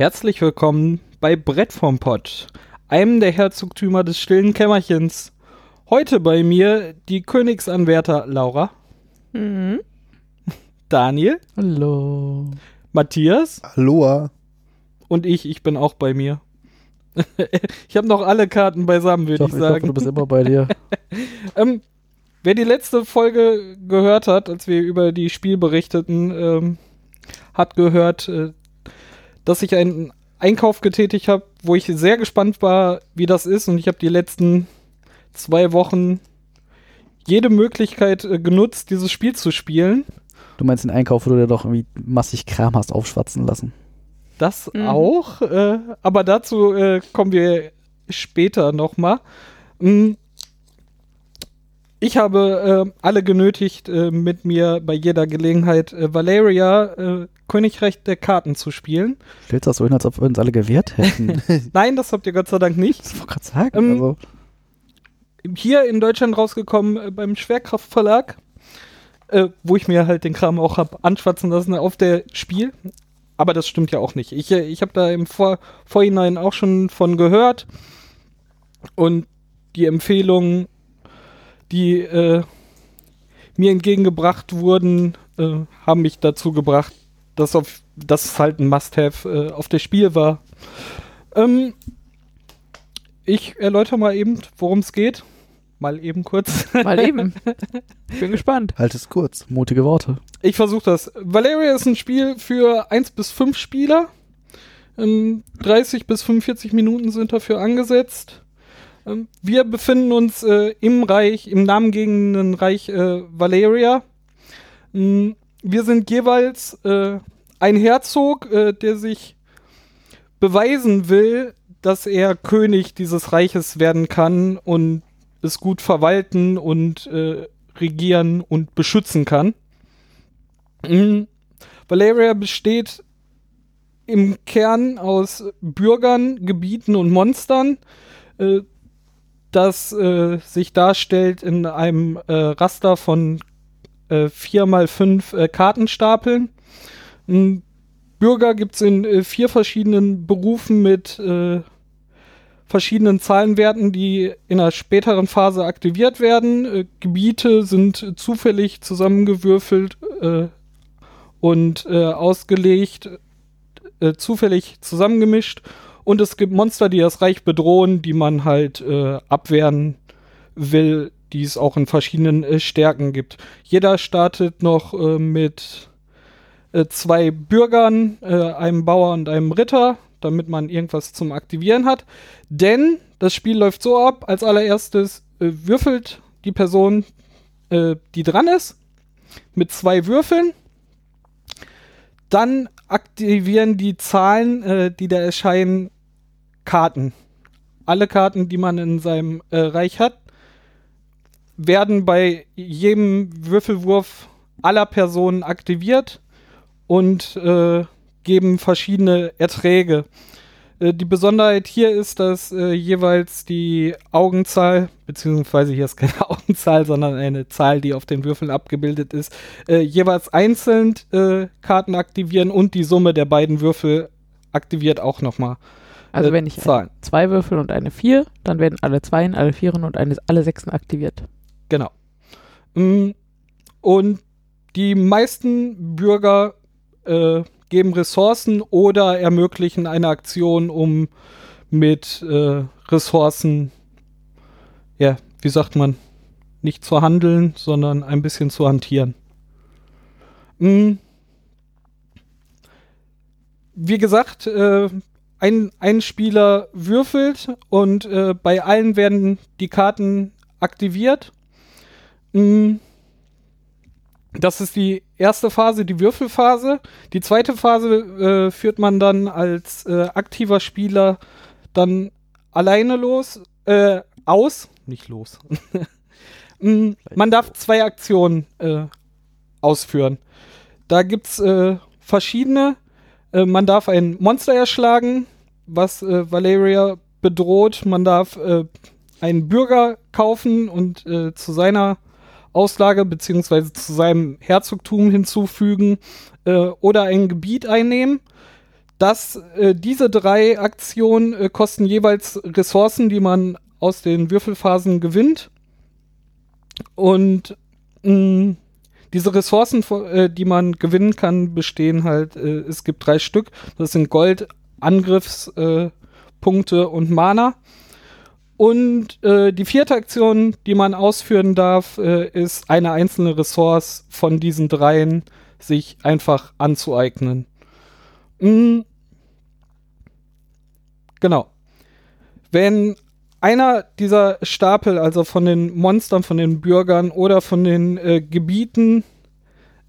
Herzlich willkommen bei Brett vom Pott, einem der Herzogtümer des stillen Kämmerchens. Heute bei mir die Königsanwärter Laura, Mhm. Daniel, Hallo. Matthias Aloha. und ich. Ich bin auch bei mir. ich habe noch alle Karten beisammen, würde ich, Ich ich hoffe, sagen. du bist immer bei dir. Ähm, wer die letzte Folge gehört hat, als wir über die Spiel berichteten, ähm, hat gehört, äh, dass ich einen Einkauf getätigt habe, wo ich sehr gespannt war, wie das ist. Und ich habe die letzten zwei Wochen jede Möglichkeit äh, genutzt, dieses Spiel zu spielen. Du meinst den Einkauf, wo du dir doch irgendwie massig Kram hast aufschwatzen lassen. Das Mhm. auch, äh, aber dazu äh, kommen wir später nochmal. Mm. Ich habe äh, alle genötigt, äh, mit mir bei jeder Gelegenheit äh, Valeria, äh, Königreich der Karten zu spielen. Stellst du das so hin, als ob wir uns alle gewehrt hätten? Nein, das habt ihr Gott sei Dank nicht. Das wollte ich gerade sagen. Ähm, also, Hier in Deutschland rausgekommen äh, beim Schwerkraftverlag, äh, wo ich mir halt den Kram auch hab anschwatzen lassen auf der Spiel. Aber das stimmt ja auch nicht. Ich, ich habe da im Vor Vorhinein auch schon von gehört. Und die Empfehlungen, die äh, mir entgegengebracht wurden, äh, haben mich dazu gebracht, dass, auf, dass es halt ein Must-Have äh, auf das Spiel war. Ähm, ich erläutere mal eben, worum es geht. Mal eben kurz. Mal eben. Ich bin gespannt. Halt es kurz. mutige Worte. Ich versuche das. Valeria ist ein Spiel für 1 bis 5 Spieler. Ähm, 30 bis 45 Minuten sind dafür angesetzt. Ähm, wir befinden uns äh, im Reich, im namengebenden Reich äh, Valeria. Ähm, wir sind jeweils äh, ein Herzog, äh, der sich beweisen will, dass er König dieses Reiches werden kann und es gut verwalten und äh, regieren und beschützen kann. Mhm. Valeria besteht im Kern aus Bürgern, Gebieten und Monstern, äh, das äh, sich darstellt in einem äh, Raster von äh, 4x5 äh, Kartenstapeln. Mhm. Bürger gibt es in äh, vier verschiedenen Berufen mit verschiedenen Zahlenwerten, die in einer späteren Phase aktiviert werden. Gebiete sind zufällig zusammengewürfelt und ausgelegt, zufällig zusammengemischt. Und es gibt Monster, die das Reich bedrohen, die man halt äh, abwehren will, die es auch in verschiedenen äh, Stärken gibt. Jeder startet noch äh, mit äh, zwei Bürgern, äh, einem Bauer und einem Ritter, damit man irgendwas zum Aktivieren hat. Denn das Spiel läuft so ab, als allererstes äh, würfelt die Person, die dran ist, mit zwei Würfeln. Dann aktivieren die Zahlen, äh, die da erscheinen, Karten. Alle Karten, die man in seinem äh, Reich hat, werden bei jedem Würfelwurf aller Personen aktiviert und äh, geben verschiedene Erträge. Äh, die Besonderheit hier ist, dass äh, jeweils die Augenzahl, beziehungsweise hier ist keine Augenzahl, sondern eine Zahl, die auf den Würfeln abgebildet ist, äh, jeweils einzeln äh, Karten aktivieren und die Summe der beiden Würfel aktiviert auch nochmal. Also Äh, wenn ich Zahlen. zwei Würfel und eine vier, dann werden alle Zweien, alle Vieren und eine, alle Sechsen aktiviert. Genau. Mm, Und die meisten Bürger äh, geben Ressourcen oder ermöglichen eine Aktion, um mit äh, Ressourcen, ja, wie sagt man, nicht zu handeln, sondern ein bisschen zu hantieren. Mm. Wie gesagt, äh, ein, ein Spieler würfelt und äh, bei allen werden die Karten aktiviert. Mm. Das ist die erste Phase, die Würfelphase. Die zweite Phase äh, führt man dann als äh, aktiver Spieler dann alleine los, äh, aus, nicht los. Mm, man darf zwei Aktionen äh, ausführen. Da gibt es äh, verschiedene. Äh, man darf ein Monster erschlagen, was äh, Valeria bedroht. Man darf äh, einen Bürger kaufen und äh, zu seiner Auslage beziehungsweise zu seinem Herzogtum hinzufügen äh, oder ein Gebiet einnehmen. das, äh, diese drei Aktionen äh, kosten jeweils Ressourcen, die man aus den Würfelphasen gewinnt. Und mh, diese Ressourcen, äh, die man gewinnen kann, bestehen halt, äh, es gibt drei Stück. Das sind Gold, Angriffspunkte äh, und Mana. Und äh, die vierte Aktion, die man ausführen darf, äh, ist eine einzelne Ressource von diesen dreien sich einfach anzueignen. Mhm. Genau. Wenn einer dieser Stapel, also von den Monstern, von den Bürgern oder von den äh, Gebieten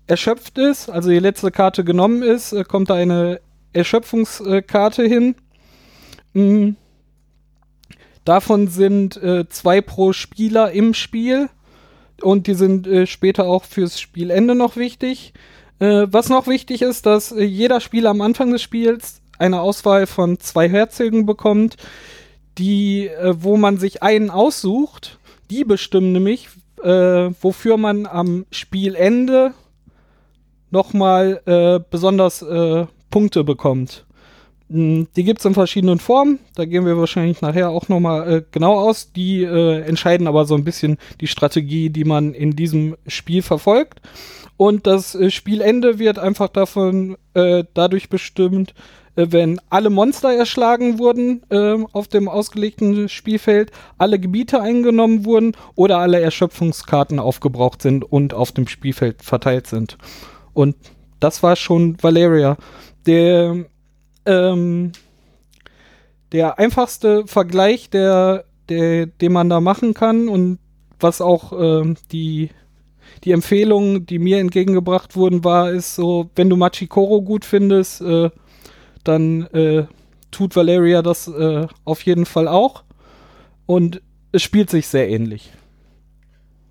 erschöpft ist, also die letzte Karte genommen ist, äh, kommt da eine Erschöpfungskarte hin. Mhm. Davon sind äh, zwei pro Spieler im Spiel und die sind äh, später auch fürs Spielende noch wichtig. Äh, was noch wichtig ist, dass äh, jeder Spieler am Anfang des Spiels eine Auswahl von zwei Herzögen bekommt, die, äh, wo man sich einen aussucht. Die bestimmen nämlich, äh, wofür man am Spielende nochmal besonders Punkte bekommt. Hm, die gibt es in verschiedenen Formen. Da gehen wir wahrscheinlich nachher auch nochmal äh, genau aus. Die äh, entscheiden aber so ein bisschen die Strategie, die man in diesem Spiel verfolgt. Und das äh, Spielende wird einfach davon äh, dadurch bestimmt, äh, wenn alle Monster erschlagen wurden äh, auf dem ausgelegten Spielfeld, alle Gebiete eingenommen wurden oder alle Erschöpfungskarten aufgebraucht sind und auf dem Spielfeld verteilt sind. Und das war schon Valeria. Der, ähm, der einfachste Vergleich, der, der, den man da machen kann und was auch ähm, die, die Empfehlungen, die mir entgegengebracht wurden, war, ist so, wenn du Machikoro gut findest, äh, dann äh, tut Valeria das äh, auf jeden Fall auch. Und es spielt sich sehr ähnlich.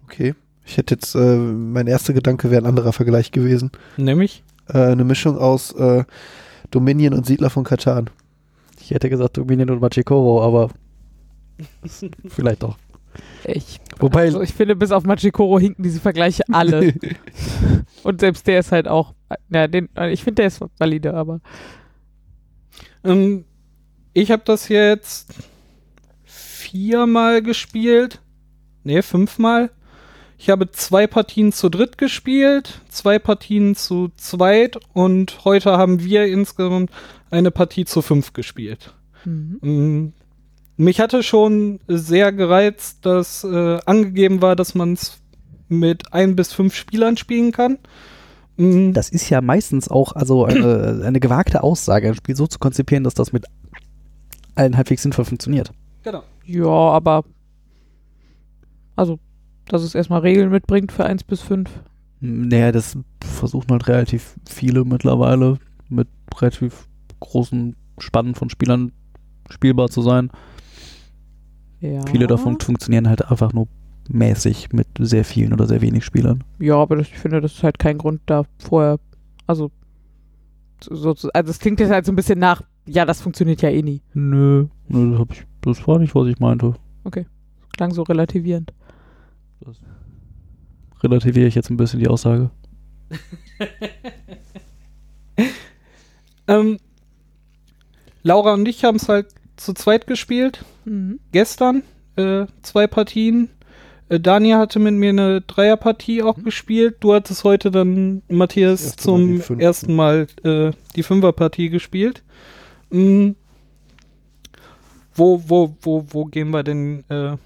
Okay. Ich hätte jetzt, äh, mein erster Gedanke wäre ein anderer Vergleich gewesen. Nämlich? Äh, eine Mischung aus äh, Dominion und Siedler von Katan. Ich hätte gesagt Dominion und Machikoro, aber vielleicht doch. Ich, Wobei- also ich finde, bis auf Machikoro hinken diese Vergleiche alle. Und selbst der ist halt auch, ja, den, ich finde, der ist valide, aber Ähm, ich habe das jetzt viermal gespielt. Nee, fünfmal. Ich habe zwei Partien zu dritt gespielt, zwei Partien zu zweit und heute haben wir insgesamt eine Partie zu fünf gespielt. mhm. Mm, Mich hatte schon sehr gereizt, dass äh, angegeben war, dass man es mit ein bis fünf Spielern spielen kann. Mm, Das ist ja meistens auch also eine, eine gewagte Aussage, ein Spiel so zu konzipieren, dass das mit allen halbwegs sinnvoll funktioniert. genau. ja, aber also, dass es erstmal Regeln mitbringt für 1 bis 5. Naja, das versuchen halt relativ viele mittlerweile mit relativ großen Spannen von Spielern spielbar zu sein. Ja. Viele davon funktionieren halt einfach nur mäßig mit sehr vielen oder sehr wenig Spielern. Ja, aber das, ich finde, das ist halt kein Grund da vorher, also, so, so, also es klingt jetzt halt so ein bisschen nach, ja, das funktioniert ja eh nie. Nö, nö das, hab ich, das war nicht, was ich meinte. Klang so relativierend. Relativiere ich jetzt ein bisschen die Aussage. Ähm, Laura und ich haben es halt zu zweit gespielt. Mhm. Gestern äh, zwei Partien. Äh, Daniel hatte mit mir eine Dreierpartie auch gespielt. Du hattest heute dann, Matthias, Das erste zum ersten Mal äh, die Fünferpartie gespielt. Mm. Wo, wo, wo, wo gehen wir denn äh,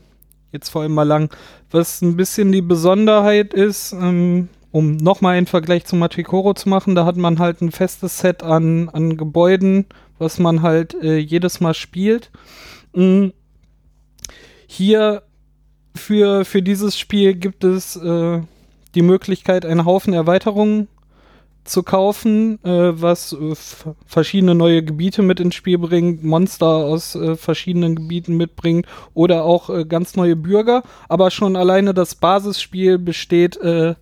jetzt vor allem mal lang? Was ein bisschen die Besonderheit ist, ähm, um nochmal einen Vergleich zu Machikoro zu machen, da hat man halt ein festes Set an, an Gebäuden, was man halt äh, jedes Mal spielt. Mm. Hier für, für dieses Spiel gibt es äh, die Möglichkeit, einen Haufen Erweiterungen zu kaufen, äh, was äh, verschiedene neue Gebiete mit ins Spiel bringt, Monster aus äh, verschiedenen Gebieten mitbringt oder auch äh, ganz neue Bürger. Aber schon alleine das Basisspiel besteht äh,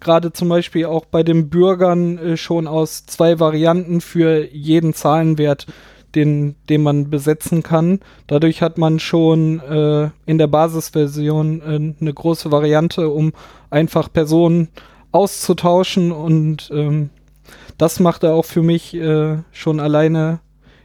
gerade zum Beispiel auch bei den Bürgern schon aus zwei Varianten für jeden Zahlenwert, den, den man besetzen kann. Dadurch hat man schon in der Basisversion eine große Variante, um einfach Personen auszutauschen und ähm, das machte auch für mich äh, schon alleine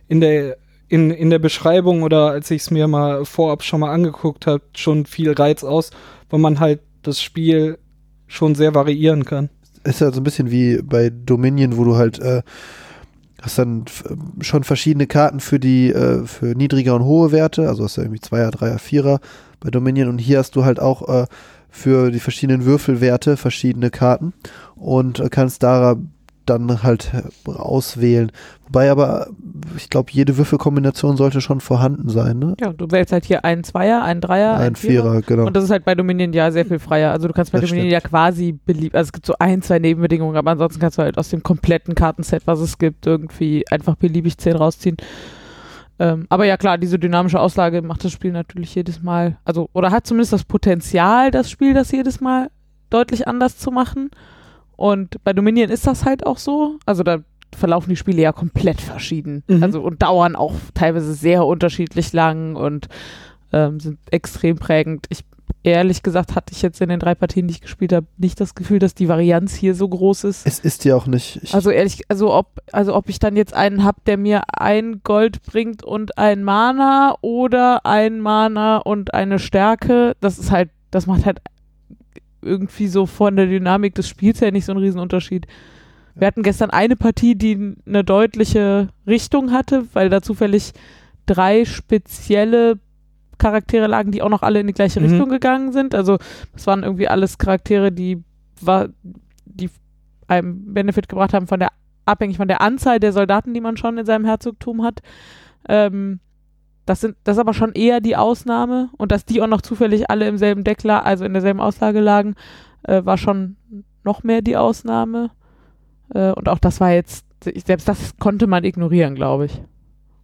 in der in, in der Beschreibung oder als ich es mir mal vorab schon mal angeguckt habe, schon viel Reiz aus, weil man halt das Spiel schon sehr variieren kann. Ist ja so ein bisschen wie bei Dominion, wo du halt äh, hast dann f- schon verschiedene Karten für die äh, für niedrige und hohe Werte, also hast du irgendwie Zweier, Dreier, Vierer bei Dominion und hier hast du halt auch äh, für die verschiedenen Würfelwerte verschiedene Karten und äh, kannst da dann halt äh, auswählen. Wobei aber, äh, ich glaube, jede Würfelkombination sollte schon vorhanden sein, ne? Ja, du wählst halt hier einen Zweier, einen Dreier, Ein Vierer, genau. Und das ist halt bei Dominion ja sehr viel freier. Also du kannst bei Das Dominion stimmt. ja quasi belieb, also es gibt so ein, zwei Nebenbedingungen, aber ansonsten kannst du halt aus dem kompletten Kartenset, was es gibt, irgendwie einfach beliebig 10 rausziehen. Ähm, aber ja klar, diese dynamische Auslage macht das Spiel natürlich jedes Mal, also oder hat zumindest das Potenzial, das Spiel das jedes Mal deutlich anders zu machen. Und bei Dominion ist das halt auch so. Also da verlaufen die Spiele ja komplett verschieden. Mhm. Also und dauern auch teilweise sehr unterschiedlich lang und ähm, sind extrem prägend. Ich ehrlich gesagt hatte ich jetzt in den drei Partien, die ich gespielt habe, nicht das Gefühl, dass die Varianz hier so groß ist. es ist ja auch nicht. Ich, Also ehrlich, also ob, also ob ich dann jetzt einen hab, der mir ein Gold bringt und ein Mana oder ein Mana und eine Stärke, das ist halt, das macht halt irgendwie so von der Dynamik des Spiels her nicht so einen Riesenunterschied. Wir hatten gestern eine Partie, die eine deutliche Richtung hatte, weil da zufällig drei spezielle Charaktere lagen, die auch noch alle in die gleiche Mhm. Richtung gegangen sind. Also das waren irgendwie alles Charaktere, die war, die einem Benefit gebracht haben von der abhängig von der Anzahl der Soldaten, die man schon in seinem Herzogtum hat. Ähm, das sind das ist aber schon eher die Ausnahme und dass die auch noch zufällig alle im selben Deck la also in derselben Auslage lagen, äh, war schon noch mehr die Ausnahme. Äh, und auch das war jetzt selbst das konnte man ignorieren, glaube ich.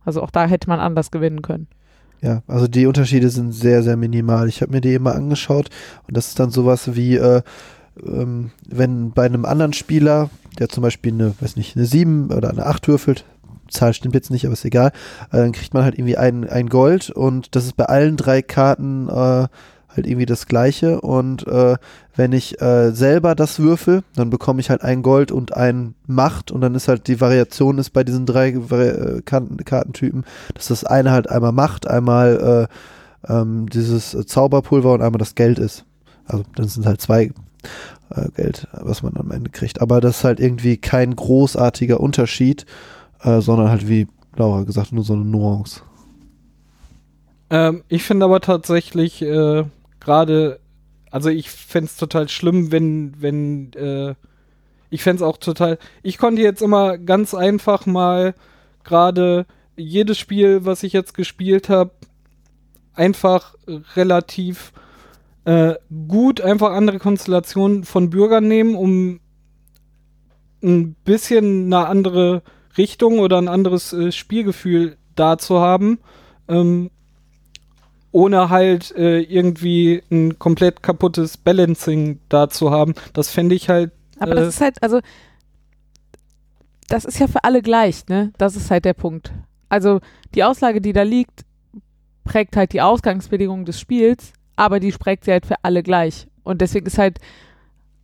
Also auch da hätte man anders gewinnen können. Ja, also die Unterschiede sind sehr, sehr minimal. Ich habe mir die immer angeschaut und das ist dann sowas wie, äh, ähm, wenn bei einem anderen Spieler, der zum Beispiel eine, weiß nicht, eine 7 oder eine 8 würfelt, Zahl stimmt jetzt nicht, aber ist egal, äh, dann kriegt man halt irgendwie ein, ein Gold und das ist bei allen drei Karten äh, halt irgendwie das gleiche und äh, wenn ich äh, selber das würfel, dann bekomme ich halt ein Gold und ein Macht und dann ist halt die Variation ist bei diesen drei Vari äh, Karten, Kartentypen, dass das eine halt einmal Macht, einmal äh, ähm, dieses Zauberpulver und einmal das Geld ist. Also dann sind halt zwei äh, Geld, was man am Ende kriegt. Aber das ist halt irgendwie kein großartiger Unterschied, äh, sondern halt wie Laura gesagt, nur so eine Nuance. Ähm, ich finde aber tatsächlich äh, gerade, also ich fände es total schlimm, wenn, wenn, äh, ich fände es auch total, ich konnte jetzt immer ganz einfach mal gerade jedes Spiel, was ich jetzt gespielt habe, einfach relativ äh, gut einfach andere Konstellationen von Bürgern nehmen, um ein bisschen eine andere Richtung oder ein anderes äh, Spielgefühl da zu haben. Ähm, ohne halt äh, irgendwie ein komplett kaputtes Balancing da zu haben. Das fände ich halt. Aber Äh, das ist halt, also, das ist ja für alle gleich, ne? Das ist halt der Punkt. Also, die Auslage, die da liegt, prägt halt die Ausgangsbedingungen des Spiels, aber die prägt sie halt für alle gleich. Und deswegen ist halt,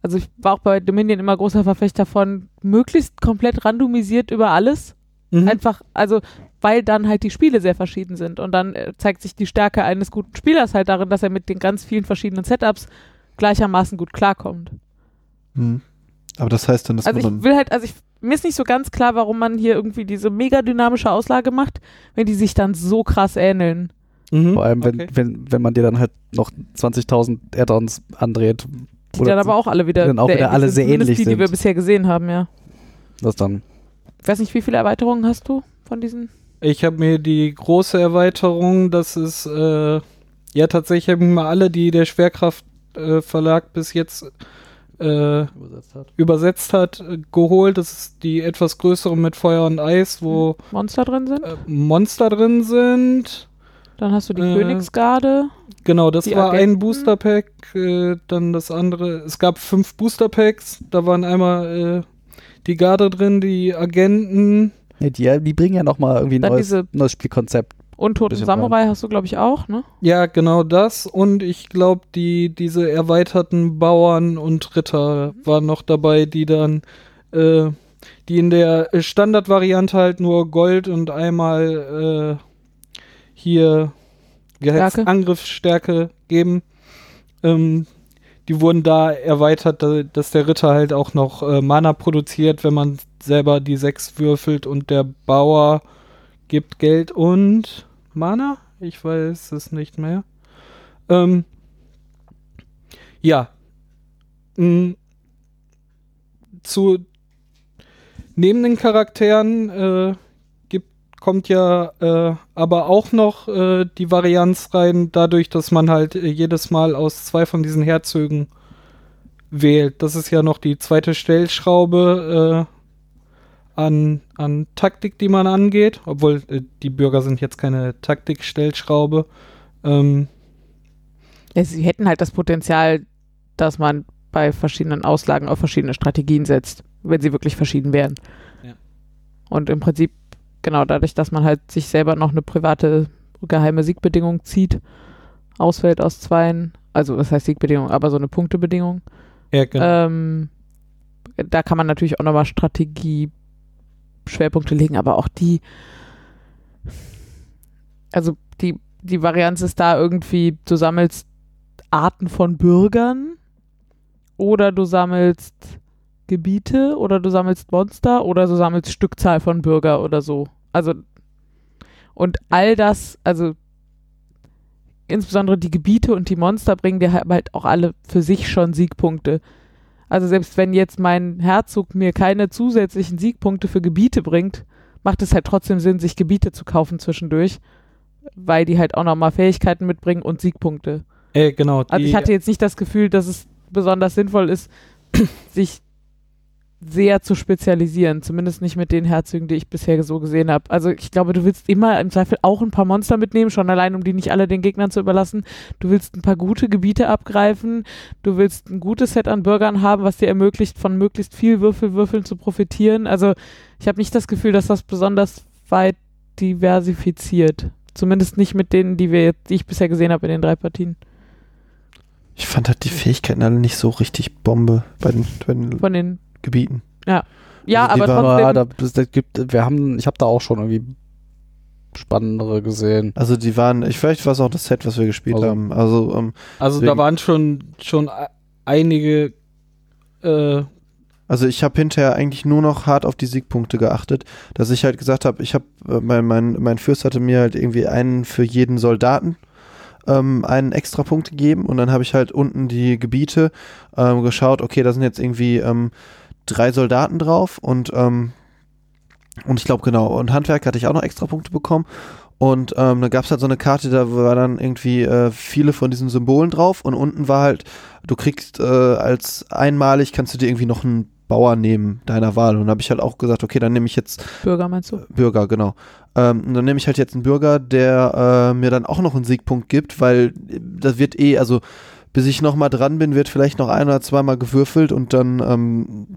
also ich war auch bei Dominion immer großer Verfechter von möglichst komplett randomisiert über alles. Mhm. Einfach, also, weil dann halt die Spiele sehr verschieden sind. Und dann äh, zeigt sich die Stärke eines guten Spielers halt darin, dass er mit den ganz vielen verschiedenen Setups gleichermaßen gut klarkommt. Hm. Aber das heißt dann, dass Also man ich dann. will halt, also ich, mir ist nicht so ganz klar, warum man hier irgendwie diese mega dynamische Auslage macht, wenn die sich dann so krass ähneln. Mhm. Vor allem, wenn, Okay. wenn, wenn man dir dann halt noch 20.000 Add-ons andreht. Die dann aber auch alle wieder, dann auch wieder alle sind, sehr ähnlich die, die wir sind. bisher gesehen haben, ja. Das dann. Ich weiß nicht, wie viele Erweiterungen hast du von diesen? Ich habe mir die große Erweiterung, das ist, äh, ja, tatsächlich mir alle, die der Schwerkraft äh, Verlag bis jetzt äh, Übersetzt hat. übersetzt hat, äh, geholt. Das ist die etwas größere mit Feuer und Eis, wo Monster drin sind. äh, Monster drin sind. Dann hast du die äh, Königsgarde. Genau, das war ein Agenten. Booster Pack, äh, dann das andere. Es gab fünf Booster Packs, da waren einmal äh, die Garde drin, die Agenten. Ja, die, die bringen ja nochmal irgendwie ein Dann neues, diese- neues Spielkonzept. Untoten Samurai hast du, glaube ich, auch, ne? Ja, genau das. Und ich glaube, die, diese erweiterten Bauern und Ritter waren noch dabei, die dann äh, die in der Standardvariante halt nur Gold und einmal äh, hier? Stärke? Angriffsstärke geben. Ähm, die wurden da erweitert, da- dass der Ritter halt auch noch äh, Mana produziert, wenn man selber die sechs würfelt und der Bauer gibt Geld und Mana? Ich weiß es nicht mehr. Ähm, ja. Mm, zu neben den Charakteren äh, kommt ja äh, aber auch noch äh, die Varianz rein, dadurch, dass man halt äh, jedes Mal aus zwei von diesen Herzögen wählt. Das ist ja noch die zweite Stellschraube äh, an, an Taktik, die man angeht. Obwohl äh, die Bürger sind jetzt keine Taktikstellschraube. Ähm, sie hätten halt das Potenzial, dass man bei verschiedenen Auslagen auf verschiedene Strategien setzt, wenn sie wirklich verschieden wären. Ja. Und im Prinzip, genau dadurch, dass man halt sich selber noch eine private geheime Siegbedingung zieht, ausfällt aus zweien, also was heißt Siegbedingung, aber so eine Punktebedingung, ja, genau. ähm, da kann man natürlich auch nochmal Strategie Schwerpunkte legen, aber auch die, also die, die Varianz ist da irgendwie, du sammelst Arten von Bürgern oder du sammelst Gebiete oder du sammelst Monster oder du sammelst Stückzahl von Bürger oder so. Also und all das, also insbesondere die Gebiete und die Monster bringen dir halt halt auch alle für sich schon Siegpunkte. Also selbst wenn jetzt mein Herzog mir keine zusätzlichen Siegpunkte für Gebiete bringt, macht es halt trotzdem Sinn, sich Gebiete zu kaufen zwischendurch, weil die halt auch nochmal Fähigkeiten mitbringen und Siegpunkte. äh, genau. Also ich hatte jetzt nicht das Gefühl, dass es besonders sinnvoll ist, sich sehr zu spezialisieren. Zumindest nicht mit den Herzögen, die ich bisher so gesehen habe. Also ich glaube, du willst immer im Zweifel auch ein paar Monster mitnehmen, schon allein, um die nicht alle den Gegnern zu überlassen. Du willst ein paar gute Gebiete abgreifen. Du willst ein gutes Set an Bürgern haben, was dir ermöglicht, von möglichst viel Würfelwürfeln zu profitieren. Also ich habe nicht das Gefühl, dass das besonders weit diversifiziert. Zumindest nicht mit denen, die wir jetzt, die ich bisher gesehen habe in den drei Partien. Ich fand halt die Fähigkeiten alle nicht so richtig Bombe bei den, bei den Von den Gebieten. Ja, Also die aber war- da, das, das gibt, wir haben, ich habe da auch schon irgendwie spannendere gesehen. Also die waren, ich vielleicht war es auch das Set, was wir gespielt Also- haben. Also ähm, Also da Deswegen- waren schon, schon einige äh, Also ich habe hinterher eigentlich nur noch hart auf die Siegpunkte geachtet, dass ich halt gesagt habe, ich habe, äh, mein, mein, mein Fürst hatte mir halt irgendwie einen für jeden Soldaten ähm, einen extra Punkt gegeben und dann habe ich halt unten die Gebiete ähm, geschaut, okay, da sind jetzt irgendwie ähm, drei Soldaten drauf und ähm, und ich glaube genau, und Handwerk hatte ich auch noch extra Punkte bekommen und ähm, da gab es halt so eine Karte, da war dann irgendwie äh, viele von diesen Symbolen drauf und unten war halt, du kriegst äh, als einmalig, kannst du dir irgendwie noch einen Bauer nehmen, deiner Wahl. Und dann habe ich halt auch gesagt, okay, dann nehme ich jetzt Bürger meinst du? Bürger, genau. Ähm, und dann nehme ich halt jetzt einen Bürger, der äh, mir dann auch noch einen Siegpunkt gibt, weil das wird eh, also bis ich nochmal dran bin, wird vielleicht noch ein oder zweimal gewürfelt und dann ähm,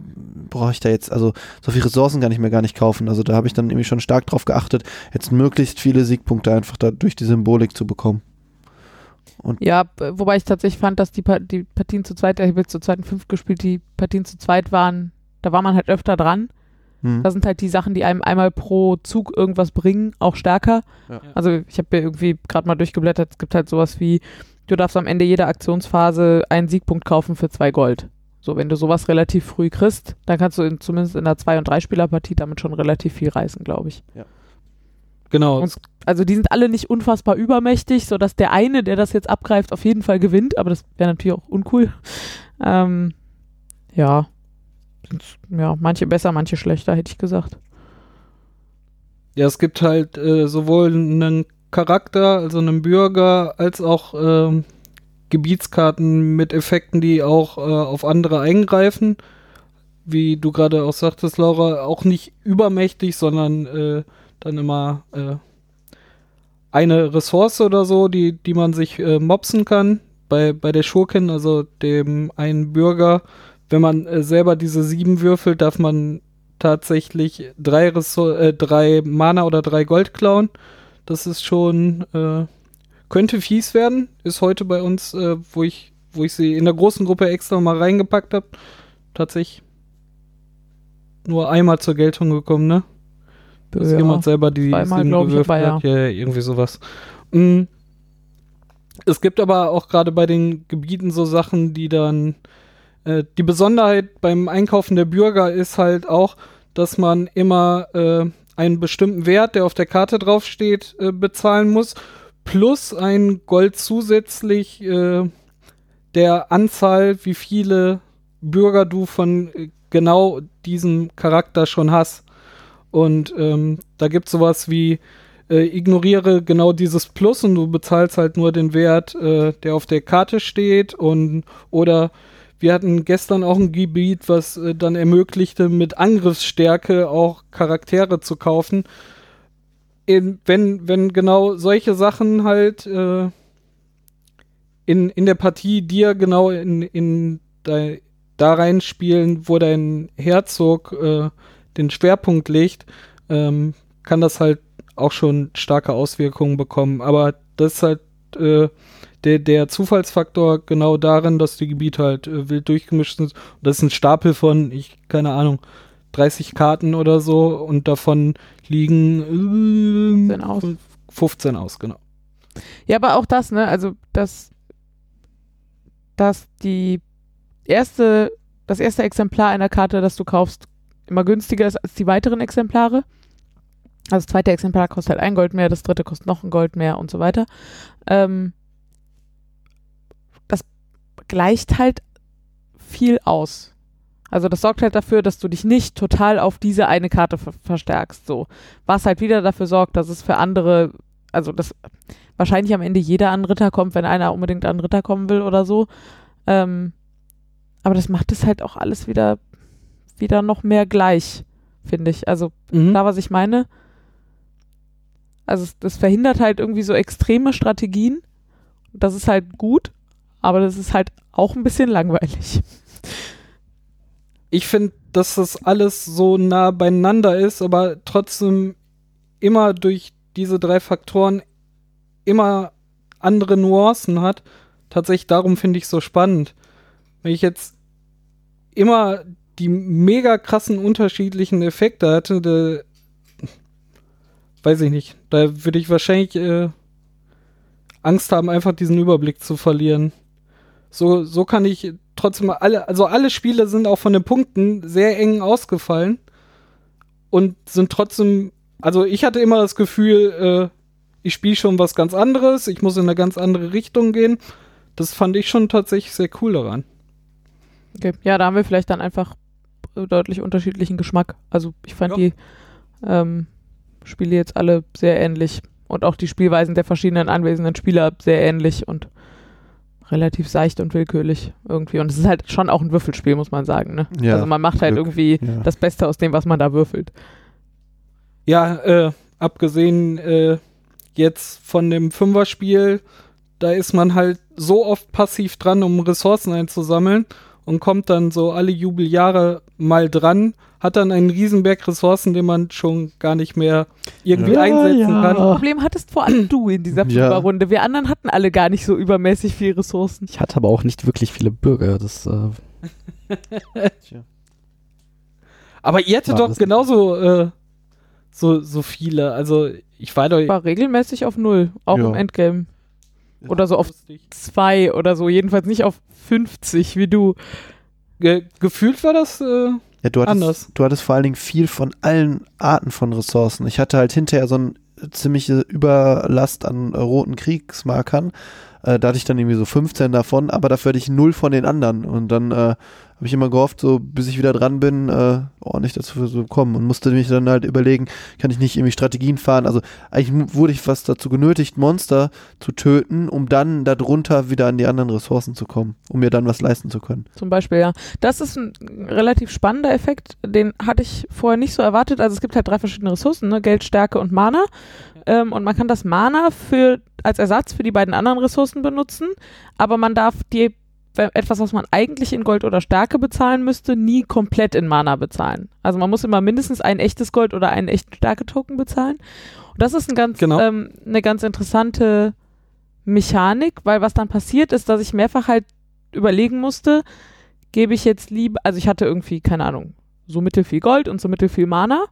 brauche ich da jetzt, also so viele Ressourcen kann ich mir gar nicht kaufen. Also da habe ich dann nämlich schon stark drauf geachtet, jetzt möglichst viele Siegpunkte einfach da durch die Symbolik zu bekommen. Ja, b- wobei ich tatsächlich fand, dass die, Pa- die Partien zu zweit, ich habe jetzt zu zweiten fünf gespielt, die Partien zu zweit waren, da war man halt öfter dran. Hm. Da sind halt die Sachen, die einem einmal pro Zug irgendwas bringen, auch stärker. Ja. Also ich habe mir irgendwie gerade mal durchgeblättert, es gibt halt sowas wie, du darfst am Ende jeder Aktionsphase einen Siegpunkt kaufen für zwei Gold. So, wenn du sowas relativ früh kriegst, dann kannst du in, zumindest in einer Zwei- und Drei-Spieler-Partie damit schon relativ viel reißen, glaube ich. genau. Und- Also die sind alle nicht unfassbar übermächtig, sodass der eine, der das jetzt abgreift, auf jeden Fall gewinnt, aber das wäre natürlich auch uncool. Ähm, ja. Ja, manche besser, manche schlechter, hätte ich gesagt. Ja, es gibt halt äh, sowohl einen Charakter, also einen Bürger, als auch ähm, Gebietskarten mit Effekten, die auch äh, auf andere eingreifen. Wie du gerade auch sagtest, Laura, auch nicht übermächtig, sondern äh, dann immer äh, eine Ressource oder so, die, die man sich äh, mopsen kann. Bei, bei der Schurkin, also dem einen Bürger, wenn man äh, selber diese sieben würfelt, darf man tatsächlich drei, Ressour äh, drei Mana oder drei Gold klauen. Das ist schon, äh, könnte fies werden. Ist heute bei uns, äh, wo ich, wo ich sie in der großen Gruppe extra mal reingepackt habe, tatsächlich nur einmal zur Geltung gekommen, ne? Dass Ja. jemand selber die zweimal, sieben glaub ich, gewürfelt aber hat. Ja. ja, irgendwie sowas. Mm. Es gibt aber auch gerade bei den Gebieten so Sachen, die dann äh, die Besonderheit beim Einkaufen der Bürger ist halt auch, dass man immer äh, einen bestimmten Wert, der auf der Karte draufsteht, äh, bezahlen muss, plus ein Gold zusätzlich äh, der Anzahl, wie viele Bürger du von äh, genau diesem Charakter schon hast. Und ähm, da gibt es sowas wie äh, ignoriere genau dieses Plus und du bezahlst halt nur den Wert, äh, der auf der Karte steht und oder wir hatten gestern auch ein Gebiet, was äh, dann ermöglichte, mit Angriffsstärke auch Charaktere zu kaufen. In, wenn, wenn genau solche Sachen halt äh, in, in der Partie dir genau in, in dei- da reinspielen, wo dein Herzog äh, den Schwerpunkt legt, ähm, kann das halt auch schon starke Auswirkungen bekommen. Aber das ist halt äh, der, der Zufallsfaktor genau darin, dass die Gebiete halt äh, wild durchgemischt sind. Und das ist ein Stapel von, ich, keine Ahnung, 30 Karten oder so und davon liegen äh, 15 aus. 15 aus, genau. Ja, aber auch das, ne? Also, dass, dass die erste, das erste Exemplar einer Karte, das du kaufst, immer günstiger ist als die weiteren Exemplare. Also das zweite Exemplar kostet halt ein Gold mehr, das dritte kostet noch ein Gold mehr und so weiter. Ähm, gleicht halt viel aus. Also das sorgt halt dafür, dass du dich nicht total auf diese eine Karte ver verstärkst. So. Was halt wieder dafür sorgt, dass es für andere, also das wahrscheinlich am Ende jeder an Ritter kommt, wenn einer unbedingt an Ritter kommen will oder so. Ähm, aber das macht es halt auch alles wieder, wieder noch mehr gleich, finde ich. Also Mhm. da, was ich meine. Also es, das verhindert halt irgendwie so extreme Strategien. Das ist halt gut, aber das ist halt auch ein bisschen langweilig. ich finde, dass das alles so nah beieinander ist, aber trotzdem immer durch diese drei Faktoren immer andere Nuancen hat. Tatsächlich darum finde ich so spannend. Wenn ich jetzt immer die mega krassen unterschiedlichen Effekte hatte, da, weiß ich nicht, da würde ich wahrscheinlich äh, Angst haben, einfach diesen Überblick zu verlieren. So, so kann ich trotzdem alle, also alle Spiele sind auch von den Punkten sehr eng ausgefallen und sind trotzdem, also ich hatte immer das Gefühl, äh, ich spiele schon was ganz anderes, ich muss in eine ganz andere Richtung gehen. Das fand ich schon tatsächlich sehr cool daran. Okay. Ja, da haben wir vielleicht dann einfach deutlich unterschiedlichen Geschmack. Also ich fand Ja. die ähm, Spiele jetzt alle sehr ähnlich und auch die Spielweisen der verschiedenen anwesenden Spieler sehr ähnlich und relativ seicht und willkürlich irgendwie. Und es ist halt schon auch ein Würfelspiel, muss man sagen. Ne? Ja, also man macht halt Glück. irgendwie Ja. das Beste aus dem, was man da würfelt. Ja, äh, abgesehen äh, jetzt von dem Fünferspiel, da ist man halt so oft passiv dran, um Ressourcen einzusammeln und kommt dann so alle Jubeljahre mal dran, hat dann einen Riesenberg Ressourcen, den man schon gar nicht mehr irgendwie Ja, einsetzen ja. kann. Problem hattest vor allem du in dieser Ja. Fünferrunde. Wir anderen hatten alle gar nicht so übermäßig viel Ressourcen. Ich hatte aber auch nicht wirklich viele Bürger. Das, äh, Aber ihr hättet doch das- genauso äh, so, so viele. Also ich war doch War regelmäßig auf null, auch Ja. im Endgame. Oder so auf zwei oder so, jedenfalls nicht auf 50 wie du. Ge gefühlt war das äh, Ja, du hattest, Anders. du hattest vor allen Dingen viel von allen Arten von Ressourcen. Ich hatte halt hinterher so eine ziemliche Überlast an äh, roten Kriegsmarkern. Äh, da hatte ich dann irgendwie so 15 davon, aber dafür hatte ich null von den anderen. Und dann äh, habe ich immer gehofft, so bis ich wieder dran bin, äh, ordentlich dazu so kommen und musste mich dann halt überlegen, kann ich nicht irgendwie Strategien fahren. Also eigentlich wurde ich fast dazu genötigt, Monster zu töten, um dann darunter wieder an die anderen Ressourcen zu kommen, um mir dann was leisten zu können. Zum Beispiel, ja. Das ist ein relativ spannender Effekt, den hatte ich vorher nicht so erwartet. Also es gibt halt drei verschiedene Ressourcen, ne? Geld, Stärke und Mana. Ähm, und man kann das Mana für, als Ersatz für die beiden anderen Ressourcen benutzen, aber man darf die etwas, was man eigentlich in Gold oder Stärke bezahlen müsste, nie komplett in Mana bezahlen. Also man muss immer mindestens ein echtes Gold oder einen echten Stärke-Token bezahlen. Und das ist ein ganz, Genau. ähm, eine ganz interessante Mechanik, weil was dann passiert ist, dass ich mehrfach halt überlegen musste, gebe ich jetzt lieber, also ich hatte irgendwie, keine Ahnung, so mittelfiel Gold und so mittelfiel Mana.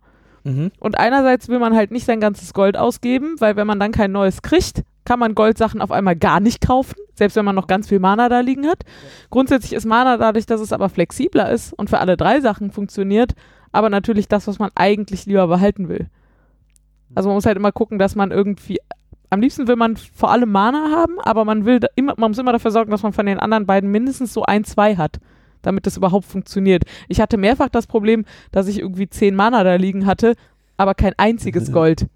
Mhm. Und einerseits will man halt nicht sein ganzes Gold ausgeben, weil wenn man dann kein neues kriegt, kann man Goldsachen auf einmal gar nicht kaufen, selbst wenn man noch ganz viel Mana da liegen hat. Grundsätzlich ist Mana dadurch, dass es aber flexibler ist und für alle drei Sachen funktioniert, aber natürlich das, was man eigentlich lieber behalten will. Also man muss halt immer gucken, dass man irgendwie am liebsten will man vor allem Mana haben, aber man will immer, man muss immer dafür sorgen, dass man von den anderen beiden mindestens so ein, zwei hat, damit das überhaupt funktioniert. Ich hatte mehrfach das Problem, dass ich irgendwie zehn Mana da liegen hatte, aber kein einziges. Gold.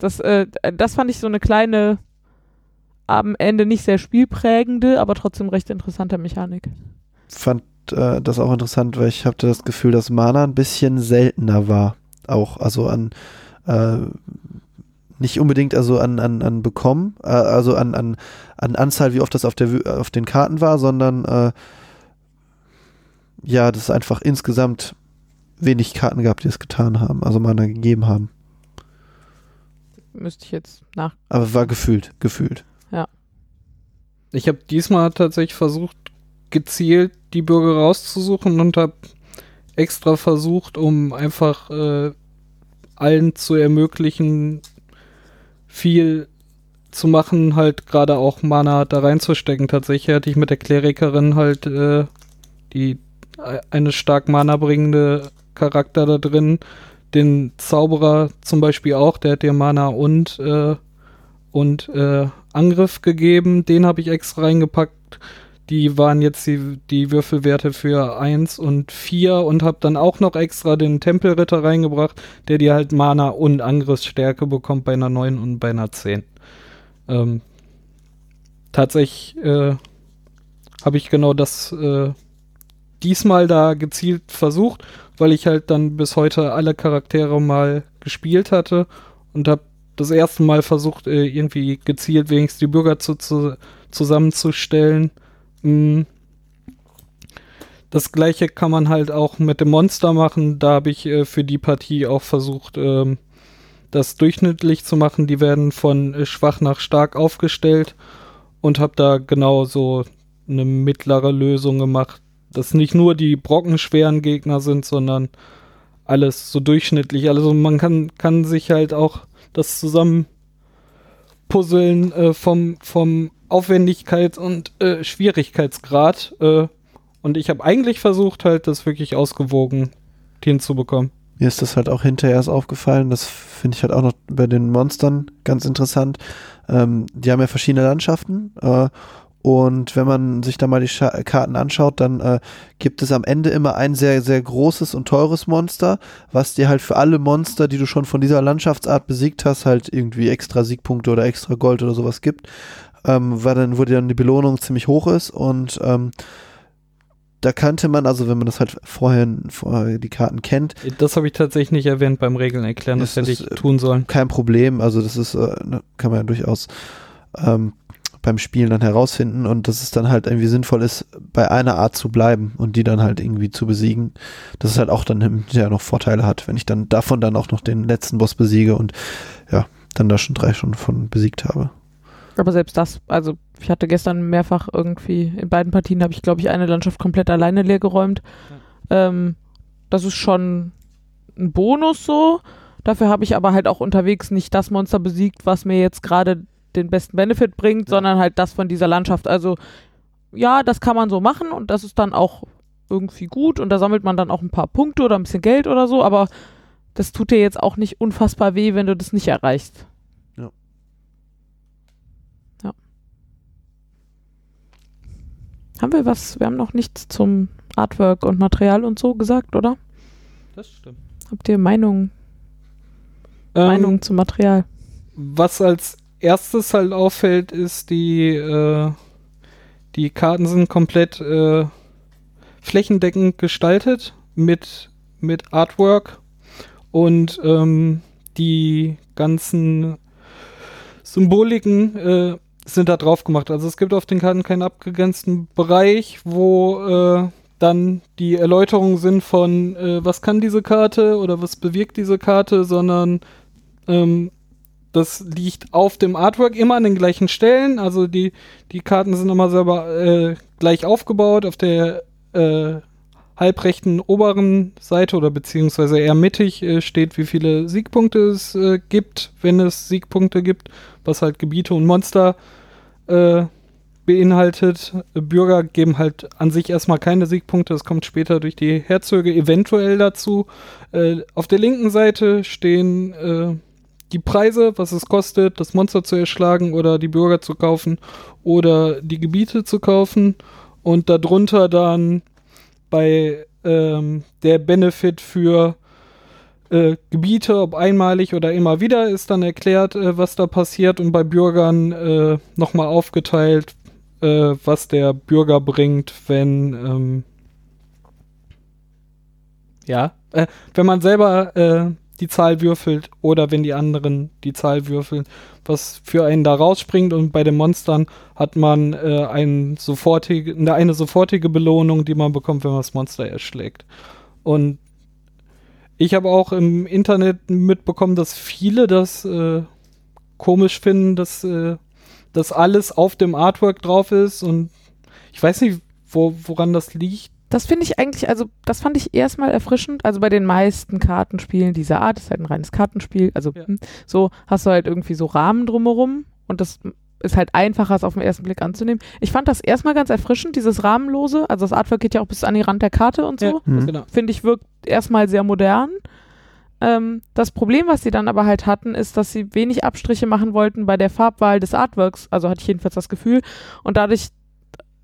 Das, äh, das fand ich so eine kleine, am Ende nicht sehr spielprägende, aber trotzdem recht interessante Mechanik. fand äh, das auch interessant, weil ich hatte das Gefühl, dass Mana ein bisschen seltener war. Auch, also an äh, nicht unbedingt also an, an, an bekommen, äh, also an, an, an Anzahl, wie oft das auf, der, auf den Karten war, sondern äh, ja, dass es einfach insgesamt wenig Karten gab, die es getan haben, also Mana gegeben haben. Müsste ich jetzt nach. Aber war gefühlt, gefühlt. Ich habe diesmal tatsächlich versucht, gezielt die Bürger rauszusuchen und habe extra versucht, um einfach äh, allen zu ermöglichen, viel zu machen, halt gerade auch Mana da reinzustecken. Tatsächlich hatte ich mit der Klerikerin halt äh, die äh, eine stark Mana bringende Charakter da drin. Den Zauberer zum Beispiel auch, der hat dir Mana und äh, und äh, Angriff gegeben. Den habe ich extra reingepackt. Die waren jetzt die, die Würfelwerte für 1 und 4 und habe dann auch noch extra den Tempelritter reingebracht, der dir halt Mana und Angriffsstärke bekommt bei einer 9 und bei einer 10. Ähm, tatsächlich äh, habe ich genau das äh, diesmal da gezielt versucht, weil ich halt dann bis heute alle Charaktere mal gespielt hatte und habe das erste Mal versucht, äh, irgendwie gezielt wenigstens die Bürger zu, zu, zusammenzustellen. Mm. Das gleiche kann man halt auch mit dem Monster machen. Da habe ich äh, für die Partie auch versucht, ähm, das durchschnittlich zu machen. Die werden von äh, schwach nach stark aufgestellt und habe da genau so eine mittlere Lösung gemacht, dass nicht nur die brockenschweren Gegner sind, sondern alles so durchschnittlich. Also man kann, kann sich halt auch das Zusammenpuzzeln äh, vom, vom Aufwendigkeit und äh, Schwierigkeitsgrad. Äh, und ich habe eigentlich versucht, halt das wirklich ausgewogen hinzubekommen. Mir ist das halt auch hinterher aufgefallen. Das finde ich halt auch noch bei den Monstern ganz interessant. Ähm, die haben ja verschiedene Landschaften. Äh, und wenn man sich da mal die Scha Karten anschaut, dann äh, gibt es am Ende immer ein sehr, sehr großes und teures Monster, was dir halt für alle Monster, die du schon von dieser Landschaftsart besiegt hast, halt irgendwie extra Siegpunkte oder extra Gold oder sowas gibt. Ähm, weil dann, wo dir dann die Belohnung ziemlich hoch ist und ähm, da kannte man, also wenn man das halt vorher, vorher die Karten kennt, Das habe ich tatsächlich nicht erwähnt beim Regeln erklären. Das hätte ich tun sollen. kein Problem. Also das ist, äh, ne, kann man ja durchaus ähm, beim Spielen dann herausfinden und dass es dann halt irgendwie sinnvoll ist, bei einer Art zu bleiben und die dann halt irgendwie zu besiegen. Dass es halt auch dann hinterher noch Vorteile hat, wenn ich dann davon dann auch noch den letzten Boss besiege und ja, dann da schon drei schon von besiegt habe. Aber selbst das, also ich hatte gestern mehrfach irgendwie, in beiden Partien habe ich, glaube ich, eine Landschaft komplett alleine leer geräumt. Ähm, das ist schon ein Bonus so. Dafür habe ich aber halt auch unterwegs nicht das Monster besiegt, was mir jetzt gerade den besten Benefit bringt, Ja. sondern halt das von dieser Landschaft. Also ja, das kann man so machen und das ist dann auch irgendwie gut und da sammelt man dann auch ein paar Punkte oder ein bisschen Geld oder so, aber das tut dir jetzt auch nicht unfassbar weh, wenn du das nicht erreichst. Ja. Ja. Haben wir was? Wir haben noch nichts zum Artwork und Material und so gesagt, oder? Das stimmt. Habt ihr Meinung, Ähm, Meinung zum Material? Was als erstes halt auffällt, ist die, äh, die Karten sind komplett äh, flächendeckend gestaltet mit, mit Artwork und ähm, die ganzen Symboliken äh, sind da drauf gemacht. Also es gibt auf den Karten keinen abgegrenzten Bereich, wo äh, dann die Erläuterungen sind von, äh, was kann diese Karte oder was bewirkt diese Karte, sondern ähm, das liegt auf dem Artwork immer an den gleichen Stellen. Also die, die Karten sind immer selber äh, gleich aufgebaut. Auf der äh, halbrechten oberen Seite oder beziehungsweise eher mittig äh, steht, wie viele Siegpunkte es äh, gibt, wenn es Siegpunkte gibt, was halt Gebiete und Monster äh, beinhaltet. Bürger geben halt an sich erstmal keine Siegpunkte, das kommt später durch die Herzöge eventuell dazu. Äh, auf der linken Seite stehen die Preise, was es kostet, das Monster zu erschlagen oder die Bürger zu kaufen oder die Gebiete zu kaufen. Und darunter dann bei ähm, der Benefit für äh, Gebiete, ob einmalig oder immer wieder, ist dann erklärt, äh, was da passiert und bei Bürgern äh, nochmal aufgeteilt, äh, was der Bürger bringt, wenn ähm, ja, äh, wenn man selber äh, die Zahl würfelt oder wenn die anderen die Zahl würfeln, was für einen da rausspringt und bei den Monstern hat man äh, ein sofortige, eine sofortige Belohnung, die man bekommt, wenn man das Monster erschlägt. Und ich habe auch im Internet mitbekommen, dass viele das äh, komisch finden, dass äh, das alles auf dem Artwork drauf ist und ich weiß nicht, wo, woran das liegt. Das finde ich eigentlich, also das fand ich erstmal erfrischend. Also bei den meisten Kartenspielen dieser Art, ist halt ein reines Kartenspiel, also Ja. hm, so hast du halt irgendwie so Rahmen drumherum und das ist halt einfacher, es auf den ersten Blick anzunehmen. Ich fand das erstmal ganz erfrischend, dieses Rahmenlose. Also das Artwork geht ja auch bis an die Rand der Karte und so. Ja, Mhm. genau. Finde ich, wirkt erstmal sehr modern. Ähm, das Problem, was sie dann aber halt hatten, ist, dass sie wenig Abstriche machen wollten bei der Farbwahl des Artworks. Also hatte ich jedenfalls das Gefühl. Und dadurch,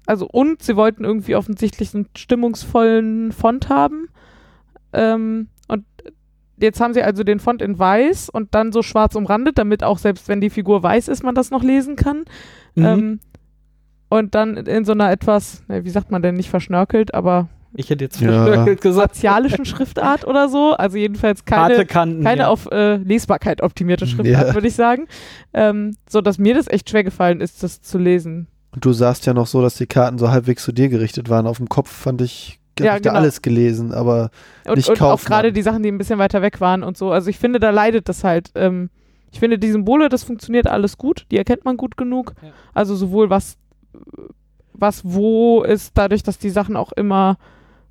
also und sie wollten irgendwie offensichtlich einen stimmungsvollen Font haben. Ähm, und jetzt haben sie also den Font in weiß und dann so schwarz umrandet, damit auch selbst wenn die Figur weiß ist, man das noch lesen kann. Mhm. Ähm, und dann in so einer etwas, wie sagt man denn, nicht verschnörkelt, aber ich hätte jetzt Ja. verschnörkelt gesagt. martialischen Schriftart oder so. Also jedenfalls keine, Kanten. keine ja. auf äh, Lesbarkeit optimierte Schriftart, Ja. würde ich sagen. Ähm, so dass mir das echt schwer gefallen ist, das zu lesen. Und du sagst ja noch so, dass die Karten so halbwegs zu dir gerichtet waren. Auf dem Kopf fand ich, Ja, ich da genau. alles gelesen, aber Und, Nicht und auch kaufen gerade dann. die Sachen, die ein bisschen weiter weg waren und so. Also ich finde, da leidet das halt. Ähm, ich finde, die Symbole, das funktioniert alles gut. Die erkennt man gut genug. Ja. Also sowohl was, was wo ist, dadurch, dass die Sachen auch immer,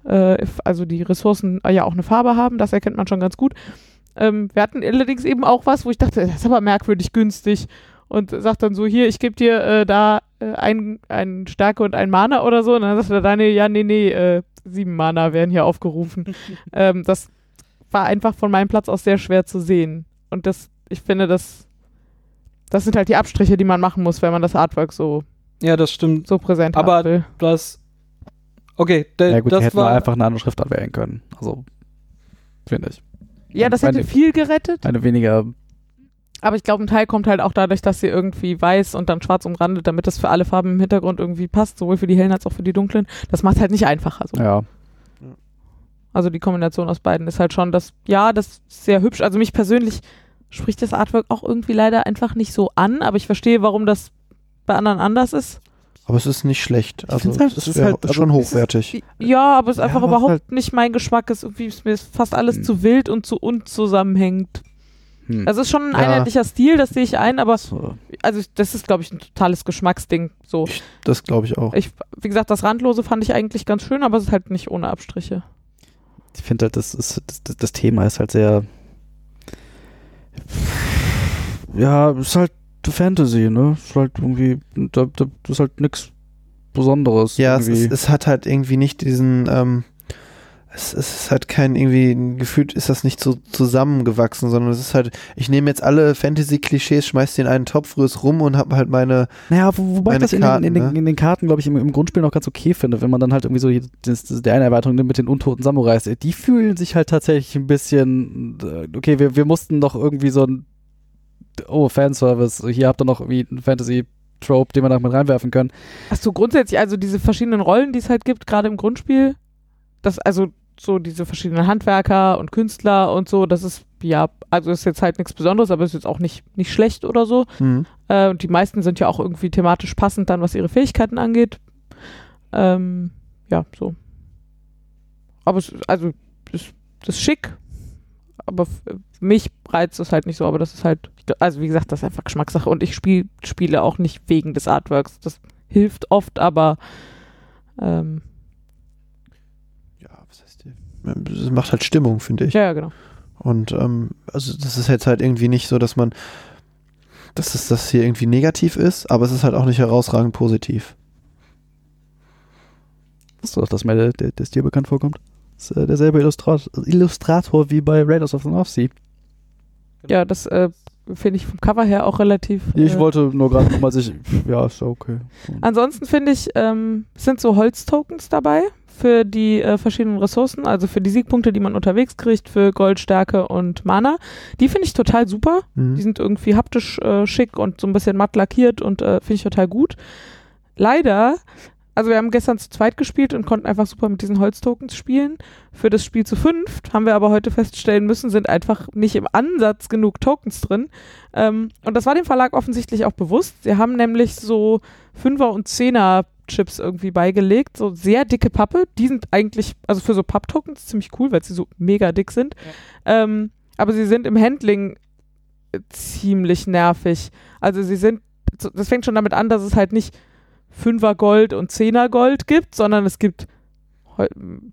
äh, also die Ressourcen ja auch eine Farbe haben, das erkennt man schon ganz gut. Ähm, wir hatten allerdings eben auch was, wo ich dachte, das ist aber merkwürdig günstig. Und sagt dann so, hier, ich gebe dir äh, da äh, ein, ein Stärke und ein Mana oder so. Und dann sagt er, deine, ja, nee, nee, äh, sieben Mana werden hier aufgerufen. ähm, das war einfach von meinem Platz aus sehr schwer zu sehen. Und das, ich finde, das, das sind halt die Abstriche, die man machen muss, wenn man das Artwork so, ja, das stimmt. so präsent Aber- haben will. Das. Okay, da, Ja gut, die das hätten war. wir einfach eine andere Schriftart wählen können. Also, finde ich. Ja, das hätte eine- viel gerettet. Eine weniger, Aber ich glaube, ein Teil kommt halt auch dadurch, dass sie irgendwie weiß und dann schwarz umrandet, damit das für alle Farben im Hintergrund irgendwie passt, sowohl für die hellen als auch für die dunklen. Das macht halt nicht einfacher. So. ja. Also die Kombination aus beiden ist halt schon das, ja, das ist sehr hübsch. Also mich persönlich spricht das Artwork auch irgendwie leider einfach nicht so an, aber ich verstehe, warum das bei anderen anders ist. aber es ist nicht schlecht. Also halt- es ist, ist halt- ist schon also es ist- hochwertig. Ja, aber es ist Ja, einfach überhaupt halt- nicht mein Geschmack. Es ist irgendwie ist mir fast alles Hm. zu wild und zu unzusammenhängend. Hm. Also es ist schon ein Ja. einheitlicher Stil, das sehe ich ein, aber so. also das ist, glaube ich, ein totales Geschmacksding. So. Das glaube ich auch. Ich, wie gesagt, das Randlose fand ich eigentlich ganz schön, aber es ist halt nicht ohne Abstriche. Ich finde halt, das, ist, das, das, Thema ist halt sehr. Ja, es ist halt Fantasy, ne? Es ist halt irgendwie. Da, da das ist halt nichts Besonderes. Ja, es, es hat halt irgendwie nicht diesen, ähm, es, es ist halt kein irgendwie, gefühlt ist das nicht so zusammengewachsen, sondern es ist halt, ich nehme jetzt alle Fantasy-Klischees, schmeiß die in einen Topf, rühr's rum und hab halt meine, Naja, wo, wobei ich meine das in, Karten, den, in, den, ne? in den Karten, glaube ich, im, im Grundspiel noch ganz okay finde, wenn man dann halt irgendwie so die- das, das, der eine Erweiterung nimmt mit den untoten Samurais. Die fühlen sich halt tatsächlich ein bisschen, äh, okay, wir, wir mussten doch irgendwie so ein, oh, Fanservice, hier habt ihr noch irgendwie einen Fantasy-Trope, den wir da mit reinwerfen können. Ach so, grundsätzlich, also diese verschiedenen Rollen, die es halt gibt, gerade im Grundspiel, das, also so diese verschiedenen Handwerker und Künstler und so, das ist, ja, also ist jetzt halt nichts Besonderes, aber ist jetzt auch nicht, nicht schlecht oder so. hm, Äh, und die meisten sind ja auch irgendwie thematisch passend dann, was ihre Fähigkeiten angeht. Ähm, ja, so. Aber es, also, es, das ist schick. Aber mich reizt es halt nicht so, aber das ist halt, also wie gesagt, das ist einfach Geschmackssache und ich spiel, spiele auch nicht wegen des Artworks. Das hilft oft, aber ähm, es macht halt Stimmung, finde ich. Ja, ja, genau. Und ähm, also das ist jetzt halt irgendwie nicht so, dass man, dass es das hier irgendwie negativ ist, aber es ist halt auch nicht herausragend positiv. Wusstest du doch, dass mir der, der, Stil bekannt vorkommt? Das ist äh, derselbe Illustrat Illustrator wie bei Raiders of the North Sea. Ja, das äh, finde ich vom Cover her auch relativ. Ich äh, wollte nur gerade nochmal sich. Ja, ist ja okay. Ansonsten finde ich, ähm, sind so Holztokens dabei für die äh, verschiedenen Ressourcen, also für die Siegpunkte, die man unterwegs kriegt, für Gold, Stärke und Mana. Die finde ich total super. Mhm. Die sind irgendwie haptisch äh, schick und so ein bisschen matt lackiert und äh, finde ich total gut. Leider, also wir haben gestern zu zweit gespielt und konnten einfach super mit diesen Holztokens spielen. Für das Spiel zu fünft haben wir aber heute feststellen müssen, sind einfach nicht im Ansatz genug Tokens drin. Ähm, und das war dem Verlag offensichtlich auch bewusst. Sie haben nämlich so Fünfer- und Zehner-Chips irgendwie beigelegt, so sehr dicke Pappe. Die sind eigentlich, also für so Papptokens ziemlich cool, weil sie so mega dick sind. Ähm, aber sie sind im Handling äh, ziemlich nervig. Also sie sind, das fängt schon damit an, dass es halt nicht Fünfer Gold und Zehner Gold gibt, sondern es gibt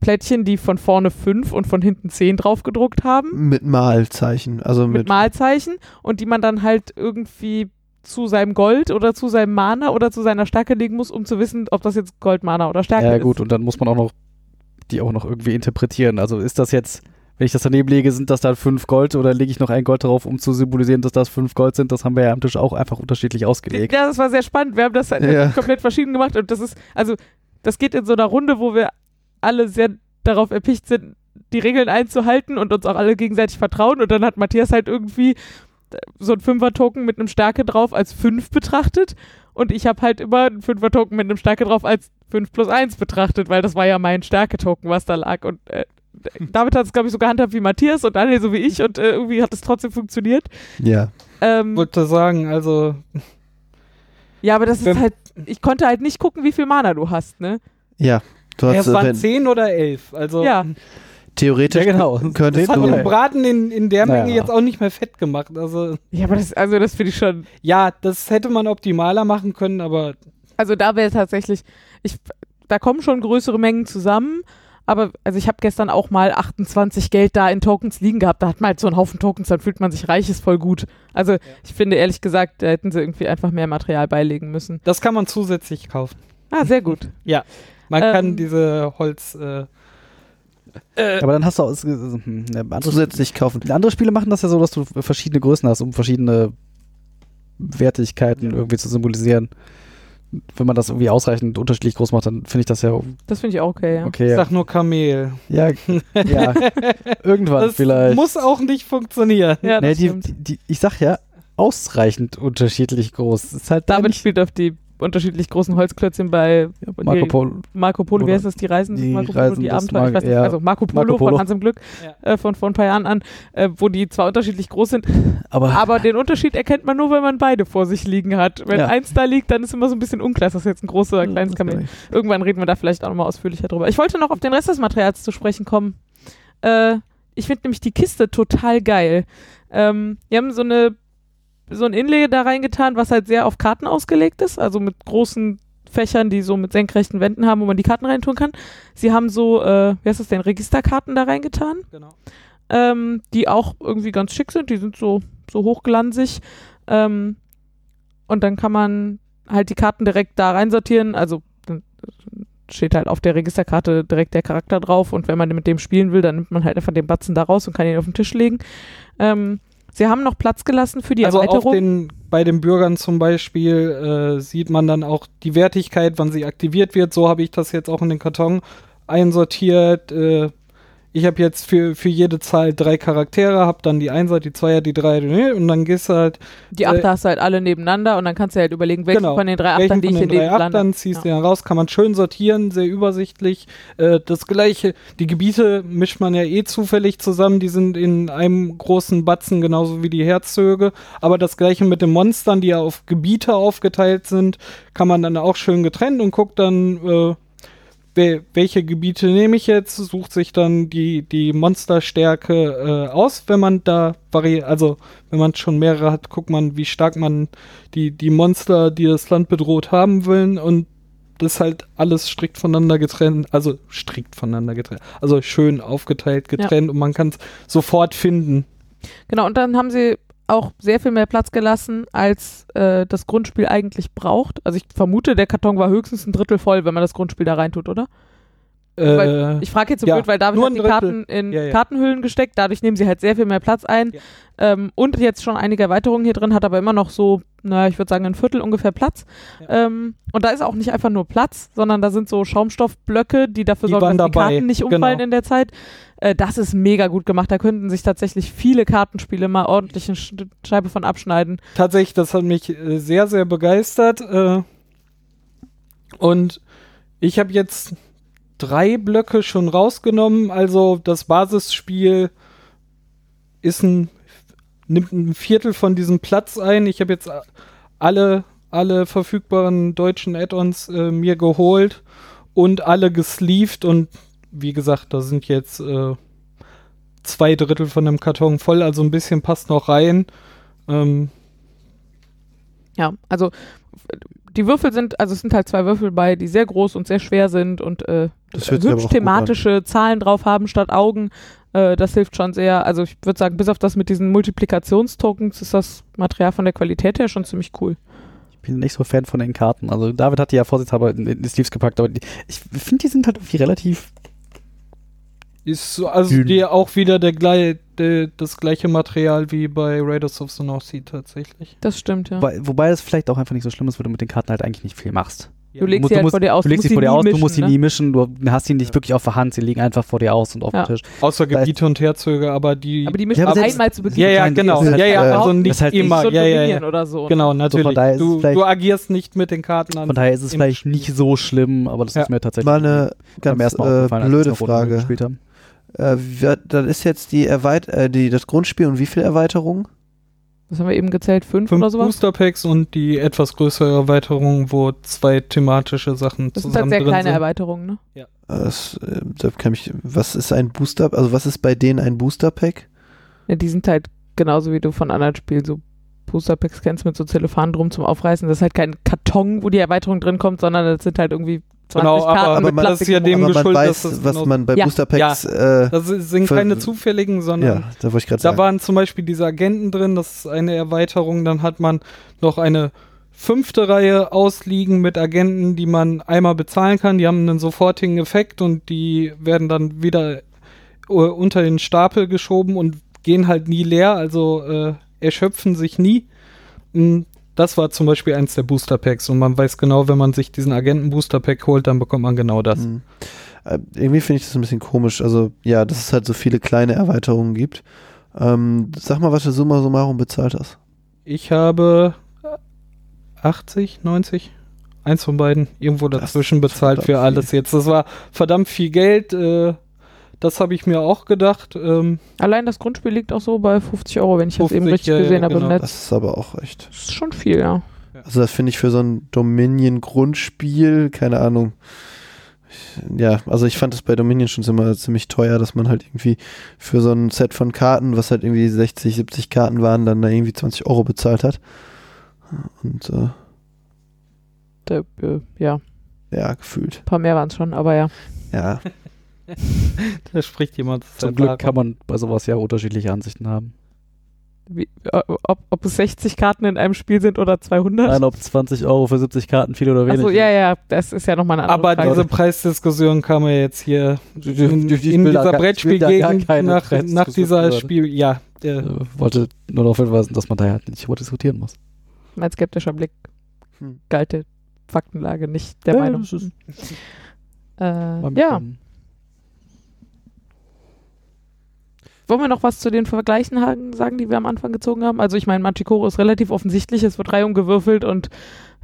Plättchen, die von vorne fünf und von hinten zehn drauf gedruckt haben Mit Malzeichen, also mit mit, Malzeichen und die man dann halt irgendwie zu seinem Gold oder zu seinem Mana oder zu seiner Stärke legen muss, um zu wissen, ob das jetzt Gold, Mana oder Stärke Ja, ist. gut, und dann muss man auch noch die auch noch irgendwie interpretieren. Also ist das jetzt, wenn ich das daneben lege, sind das dann fünf Gold oder lege ich noch ein Gold drauf, um zu symbolisieren, dass das fünf Gold sind? Das haben wir ja am Tisch auch einfach unterschiedlich ausgelegt. Ja, das war sehr spannend. Wir haben das halt Ja. komplett verschieden gemacht und das ist, also, das geht in so einer Runde, wo wir alle sehr darauf erpicht sind, die Regeln einzuhalten und uns auch alle gegenseitig vertrauen. Und dann hat Matthias halt irgendwie so ein Fünfer-Token mit einem Stärke drauf als fünf betrachtet. Und ich habe halt immer einen Fünfer-Token mit einem Stärke drauf als fünf plus eins betrachtet, weil das war ja mein Stärke-Token, was da lag. Und äh, David hat es, glaube ich, so gehandhabt wie Matthias und Daniel so wie ich und äh, irgendwie hat es trotzdem funktioniert. ja. Ähm, Wollte sagen, also ja, aber das ist halt, ich konnte halt nicht gucken, wie viel Mana du hast, ne? Ja. Du hast, es waren wenn, zehn oder elf. Also Ja. theoretisch Ja, genau. könntest das hat du, den Braten in, in der Naja. Menge jetzt auch nicht mehr fett gemacht. Also Ja, aber das, also das finde ich schon. ja, das hätte man optimaler machen können, aber Also da wäre tatsächlich, ich, da kommen schon größere Mengen zusammen. Aber also ich habe gestern auch mal 28 Geld da in Tokens liegen gehabt. Da hat man halt so einen Haufen Tokens, dann fühlt man sich reich, ist voll gut. Also ich finde ehrlich gesagt, da hätten sie irgendwie einfach mehr Material beilegen müssen. das kann man zusätzlich kaufen. Ah, sehr gut. Man Ähm. kann diese Holz äh, Aber dann hast du auch, es- ja, andere, zusätzlich kaufen. andere Spiele machen das ja so, dass du verschiedene Größen hast, um verschiedene Wertigkeiten irgendwie zu symbolisieren. Wenn man das irgendwie ausreichend unterschiedlich groß macht, dann finde ich das ja Das finde ich auch okay, ja. okay. ich Ja, sag nur Kamel. ja, ja. irgendwann Das vielleicht. muss auch nicht funktionieren. Ja, nee, das die, die, die, ich sag ja, ausreichend unterschiedlich groß. Ist halt da David nicht spielt auf die unterschiedlich großen Holzklötzchen bei Marco Polo. Marco Polo, wie heißt das, die Reisen, die Marco Polo, Reisen die Abenteuer, Mar- ich weiß nicht, ja. also Marco Polo, Marco Polo. von Hans im Glück Ja. äh, von vor ein paar Jahren an, äh, wo die zwar unterschiedlich groß sind, Aber, aber den Unterschied erkennt man nur, wenn man beide vor sich liegen hat. Wenn Ja. eins da liegt, dann ist immer so ein bisschen unklar, ist das jetzt ein großes oder ein kleines Kamel. Irgendwann reden wir da vielleicht auch nochmal ausführlicher drüber. Ich wollte noch auf den Rest des Materials zu sprechen kommen. Äh, ich finde nämlich die Kiste total geil. Ähm, wir haben so eine so ein Inlay da reingetan, was halt sehr auf Karten ausgelegt ist, also mit großen Fächern, die so mit senkrechten Wänden haben, wo man die Karten reintun kann. Sie haben so, äh, wie heißt das denn, Registerkarten da reingetan Genau. ähm, die auch irgendwie ganz schick sind. Die sind so, so hochglanzig. Ähm, und dann kann man halt die Karten direkt da reinsortieren. Also dann steht halt auf der Registerkarte direkt der Charakter drauf. Und wenn man mit dem spielen will, dann nimmt man halt einfach den Batzen da raus und kann ihn auf den Tisch legen. Ähm, sie haben noch Platz gelassen für die also Erweiterung. den, bei den Bürgern zum Beispiel äh, sieht man dann auch die Wertigkeit, wann sie aktiviert wird. So habe ich das jetzt auch in den Karton einsortiert. Äh, ich habe jetzt für, für jede Zahl drei Charaktere, habe dann die Einser, die Zweier, die Dreier, und dann gehst du halt, die Achter hast du halt alle nebeneinander und dann kannst du halt überlegen, welchen Genau. von den drei Achtern, die ich den in drei dem lande. Achtern ziehst Ja. du dann raus, kann man schön sortieren, sehr übersichtlich. Äh, das gleiche, die Gebiete mischt man ja eh zufällig zusammen, die sind in einem großen Batzen, genauso wie die Herzzöge. Aber das gleiche mit den Monstern, die ja auf Gebiete aufgeteilt sind, kann man dann auch schön getrennt und guckt dann, äh, welche Gebiete nehme ich jetzt, sucht sich dann die, die Monsterstärke äh, aus, wenn man da vari also wenn man schon mehrere hat, guckt man, wie stark man die, die Monster, die das Land bedroht haben will und das ist halt alles strikt voneinander getrennt, also strikt voneinander getrennt, also schön aufgeteilt, getrennt und man kann es sofort finden. Genau, und dann haben sie auch sehr viel mehr Platz gelassen, als äh, das Grundspiel eigentlich braucht. Also ich vermute, der Karton war höchstens ein Drittel voll, wenn man das Grundspiel da reintut, oder? Weil, Äh, ich frage jetzt so ja, blöd, weil David hat die Drittel. Karten in Ja, ja. Kartenhüllen gesteckt, dadurch nehmen sie halt sehr viel mehr Platz ein. Ähm, und jetzt schon einige Erweiterungen hier drin, hat aber immer noch so, naja, ich würde sagen, ein Viertel ungefähr Platz. Ähm, und da ist auch nicht einfach nur Platz, sondern da sind so Schaumstoffblöcke, die dafür Die sorgen, dass die dabei, Karten nicht umfallen genau. in der Zeit. Äh, das ist mega gut gemacht. Da könnten sich tatsächlich viele Kartenspiele mal ordentlich eine Sch- Scheibe von abschneiden. tatsächlich, das hat mich äh, sehr, sehr begeistert. Äh, und ich habe jetzt drei Blöcke schon rausgenommen. Also das Basisspiel ist ein, nimmt ein Viertel von diesem Platz ein. Ich habe jetzt alle, alle verfügbaren deutschen Add-ons äh, mir geholt und alle gesleeved und wie gesagt, da sind jetzt äh, zwei Drittel von dem Karton voll, also ein bisschen passt noch rein. Ähm, Ja, also die Würfel sind, also es sind halt zwei Würfel bei, die sehr groß und sehr schwer sind und äh, hübsch thematische Zahlen drauf haben statt Augen. Äh, das hilft schon sehr. Also ich würde sagen, bis auf das mit diesen Multiplikationstokens ist das Material von der Qualität her schon ziemlich cool. Ich bin nicht so Fan von den Karten. Also David hat die ja vorsichtshalber in, in die Sleeves gepackt, aber die, ich finde, die sind halt irgendwie relativ. Ist so, also Dünn. die auch wieder der, glei- der, das gleiche Material wie bei Raiders of the North Sea tatsächlich. Das stimmt, ja. Wobei, wobei das vielleicht auch einfach nicht so schlimm ist, weil du mit den Karten halt eigentlich nicht viel machst. Du legst sie halt vor dir aus. Du legst sie musst vor dir aus, mischen, du musst sie ne? nie mischen, du hast sie nicht wirklich auf der Hand, sie liegen einfach vor dir aus und auf Ja. dem Tisch. Außer Gebiete und Herzöge, aber die. Aber die mischen Ja, aber einmal zu Beginn. ja, ja, genau. Ist Ja, halt, ja, äh, also ist nicht halt immer. so ja, ja, ja. oder so. Genau, natürlich. es du, du agierst nicht mit den Karten an. Von daher ist es vielleicht nicht so schlimm, aber das Ja. ist mir tatsächlich Mal eine ganz äh, blöde Frage. Äh, dann ist jetzt die Erweit äh, die, das Grundspiel und wie viele Erweiterungen? Das haben wir eben gezählt, fünf, Fünf oder sowas. Booster Packs und die etwas größere Erweiterung, wo zwei thematische Sachen Das sind zusammen halt sehr kleine sind. Erweiterungen, ne? Äh, Das, äh, da kann ich, was ist ein Booster, also was ist bei denen ein Booster Pack? Ja, die sind halt genauso wie du von anderen Spielen so Booster-Packs kennst mit so Zellophan drum zum Aufreißen. Das ist halt kein Karton, wo die Erweiterung drin kommt, sondern das sind halt irgendwie 20 Genau, aber- Karten aber mit man- das ist ja dem-. Aber man geschuldet, weiß, dass das was man bei Ja. Booster Packs, äh, Das sind keine zufälligen, sondern ja, da Da sagen. waren zum Beispiel diese Agenten drin, das ist eine Erweiterung. Dann hat man noch eine fünfte Reihe ausliegen mit Agenten, die man einmal bezahlen kann. Die haben einen sofortigen Effekt und die werden dann wieder äh, unter den Stapel geschoben und gehen halt nie leer, also äh, erschöpfen sich nie. Mm, Das war zum Beispiel eins der Booster Packs und man weiß genau, wenn man sich diesen Agenten Booster Pack holt, dann bekommt man genau das. Mhm. Äh, irgendwie finde ich das ein bisschen komisch. Also, ja, dass es halt so viele kleine Erweiterungen gibt. Ähm, sag mal, was du summa summarum bezahlt hast. Ich habe 80, 90, eins von beiden, irgendwo dazwischen bezahlt für alles jetzt. Das war verdammt viel Geld. Äh, das habe ich mir auch gedacht. Ähm, Allein das Grundspiel liegt auch so bei 50 Euro, wenn ich das 50, eben richtig ja, ja, gesehen habe genau. im Netz. Das ist aber auch echt. Das ist schon viel, ja. Also, das finde ich für so ein Dominion-Grundspiel, keine Ahnung. Ja, also ich fand es bei Dominion schon immer ziemlich teuer, dass man halt irgendwie für so ein Set von Karten, was halt irgendwie 60, 70 Karten waren, dann da irgendwie 20 Euro bezahlt hat. Und äh, Da, äh, ja, ein ja, gefühlt. paar mehr waren es schon, aber ja. Ja, da spricht jemand. Zum Glück kann man bei sowas ja unterschiedliche Ansichten haben. Wie, äh, ob, ob es 60 Karten in einem Spiel sind oder 200? Nein, ob 20 Euro für 70 Karten viel oder wenig. Achso, ja, ja, das ist ja nochmal eine andere Aber Frage. diese Preisdiskussion kam ja jetzt hier in, Ich- ich in da dieser ich Brettspielgegend nach, nach dieser führen. Spiel. Ja, der, Äh, wollte nur darauf hinweisen, dass man da halt nicht über diskutieren muss. mein skeptischer Blick Hm. galt der Faktenlage nicht der Ja, Meinung. ist- Äh, ja, mitkommen. Wollen wir noch was zu den Vergleichen sagen, die wir am Anfang gezogen haben? Also ich meine, Machikoro ist relativ offensichtlich, es wird Reihung gewürfelt und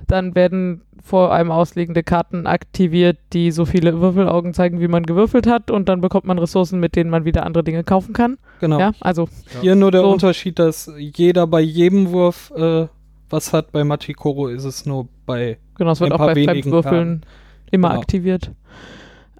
dann werden vor einem ausliegende Karten aktiviert, die so viele Würfelaugen zeigen, wie man gewürfelt hat und dann bekommt man Ressourcen, mit denen man wieder andere Dinge kaufen kann. genau. Ja, also Hier nur der So. Unterschied, dass jeder bei jedem Wurf äh, was hat. Bei Machikoro ist es nur bei Genau, es wird Ein auch paar bei wenigen Fremdwürfeln immer Genau. aktiviert.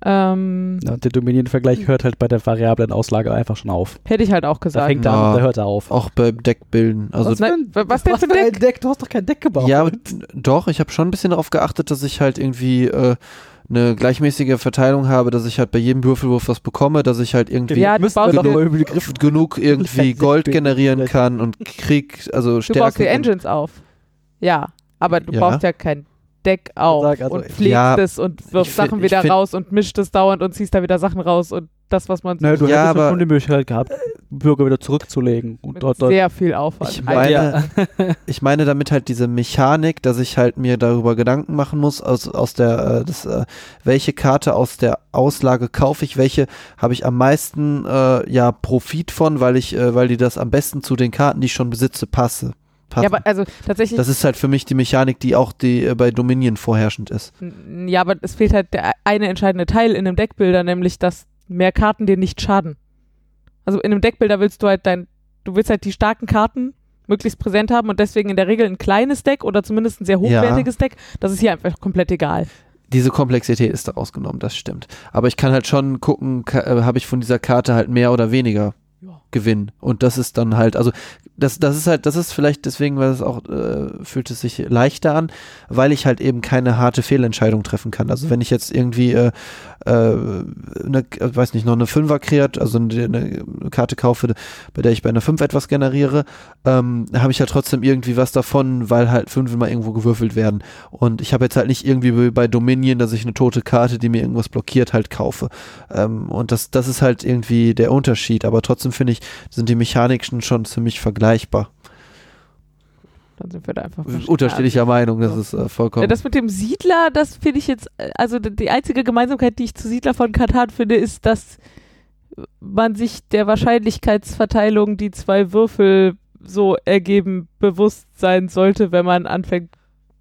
Ähm, Ja, der Dominion-Vergleich hört halt bei der variablen Auslage einfach schon auf. hätte ich halt auch Da gesagt. fängt er Ja. an da hört er auf. Auch beim Deckbilden. Also was, Nein, was denn für Deck? Deck? Du hast doch kein Deck gebaut. Ja, doch, ich habe schon ein bisschen darauf geachtet, dass ich halt irgendwie äh, eine gleichmäßige Verteilung habe, dass ich halt bei jedem Würfelwurf was bekomme, dass ich halt irgendwie Ja, die Griffe. genug irgendwie Gold generieren kann und Krieg, also Du baust Stärke. die Engines auf. Ja, aber du Ja. baust ja kein Deck auf sag, also, und pflegst ja, es und wirfst ich Sachen wieder find- raus und mischt es dauernd und ziehst da wieder Sachen raus und das, was man Naja, du Ja, hättest aber- schon die Möglichkeit gehabt, Bürger wieder zurückzulegen. Und mit dort, dort sehr viel Aufwand. Ich meine, Ja. ich meine damit halt diese Mechanik, dass ich halt mir darüber Gedanken machen muss, aus, aus der, äh, das, äh, welche Karte aus der Auslage kaufe ich, welche habe ich am meisten äh, ja Profit von, weil ich, äh, weil die das am besten zu den Karten, die ich schon besitze, passe. Passen. ja, aber also tatsächlich, das ist halt für mich die Mechanik, die auch die äh, bei Dominion vorherrschend ist. ja, aber es fehlt halt der eine entscheidende Teil in einem Deckbilder, nämlich dass mehr Karten dir nicht schaden. Also in einem Deckbilder willst du halt dein, du willst halt die starken Karten möglichst präsent haben und deswegen in der Regel ein kleines Deck oder zumindest ein sehr Ja. hochwertiges Deck. Das ist hier einfach komplett egal. Diese Komplexität ist daraus genommen, das stimmt. Aber ich kann halt schon gucken, äh, habe ich von dieser Karte halt mehr oder weniger Ja. Gewinn. Und das ist dann halt, also das, das ist halt, das ist vielleicht deswegen, weil es auch, äh, fühlt es sich leichter an, weil ich halt eben keine harte Fehlentscheidung treffen kann. Also wenn ich jetzt irgendwie, äh, äh, eine, äh, weiß nicht, noch eine Fünfer kreiert, also eine, eine Karte kaufe, bei der ich bei einer 5 etwas generiere, ähm, habe ich halt trotzdem irgendwie was davon, weil halt fünf mal irgendwo gewürfelt werden. Und ich habe jetzt halt nicht irgendwie wie bei Dominion, dass ich eine tote Karte, die mir irgendwas blockiert, halt kaufe. Ähm, und das, das ist halt irgendwie der Unterschied. Aber trotzdem finde ich, sind die Mechaniken schon ziemlich vergleichbar. Dann sind wir da einfach. Unterschiedlicher Meinung, das ist äh, vollkommen. Ja, das mit dem Siedler, das finde ich jetzt, äh, also die einzige Gemeinsamkeit, die ich zu Siedler von Katan finde, ist, dass man sich der Wahrscheinlichkeitsverteilung, die zwei Würfel so ergeben, bewusst sein sollte, wenn man anfängt,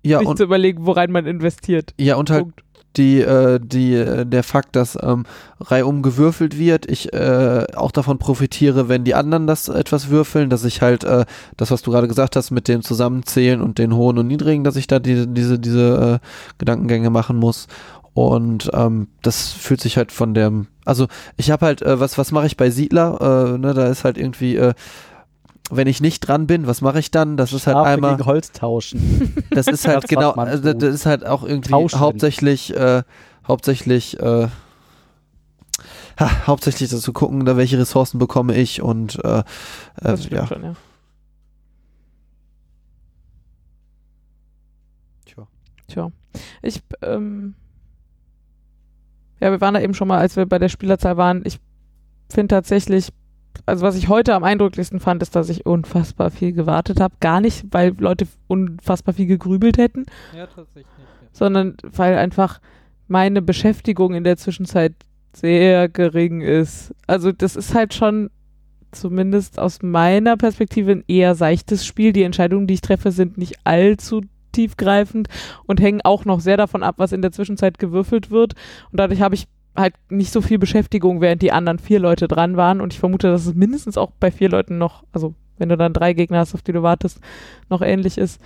ja, sich zu überlegen, worein man investiert. ja, und halt Punkt. Die, äh, die, äh, der Fakt, dass ähm, reihum gewürfelt wird, ich äh, auch davon profitiere, wenn die anderen das etwas würfeln, dass ich halt äh, das, was du gerade gesagt hast, mit dem Zusammenzählen und den hohen und niedrigen, dass ich da diese, diese, diese äh, Gedankengänge machen muss. Und ähm, das fühlt sich halt von dem, also ich habe halt, äh, was, was mache ich bei Siedler? Äh, ne, da ist halt irgendwie, äh, wenn ich nicht dran bin, was mache ich dann? Das ist halt Schafe einmal. gegen Holz tauschen. Das ist halt Das, genau, also das ist halt auch irgendwie Tauschen. hauptsächlich, äh, hauptsächlich, äh, ha, hauptsächlich dazu gucken, da welche Ressourcen bekomme ich und äh, äh, ja. schon, ja. Tja. Tja. Ich, ähm, ja, wir waren da eben schon mal, als wir bei der Spielerzahl waren. Ich finde tatsächlich, also was ich heute am eindrücklichsten fand, ist, dass ich unfassbar viel gewartet habe. Gar nicht, weil Leute unfassbar viel gegrübelt hätten, Ja, tatsächlich. Ja. sondern weil einfach meine Beschäftigung in der Zwischenzeit sehr gering ist. Also das ist halt schon zumindest aus meiner Perspektive ein eher seichtes Spiel. Die Entscheidungen, die ich treffe, sind nicht allzu tiefgreifend und hängen auch noch sehr davon ab, was in der Zwischenzeit gewürfelt wird. Und dadurch habe ich halt nicht so viel Beschäftigung, während die anderen vier Leute dran waren. Und ich vermute, dass es mindestens auch bei vier Leuten noch, also wenn du dann drei Gegner hast, auf die du wartest, noch ähnlich ist.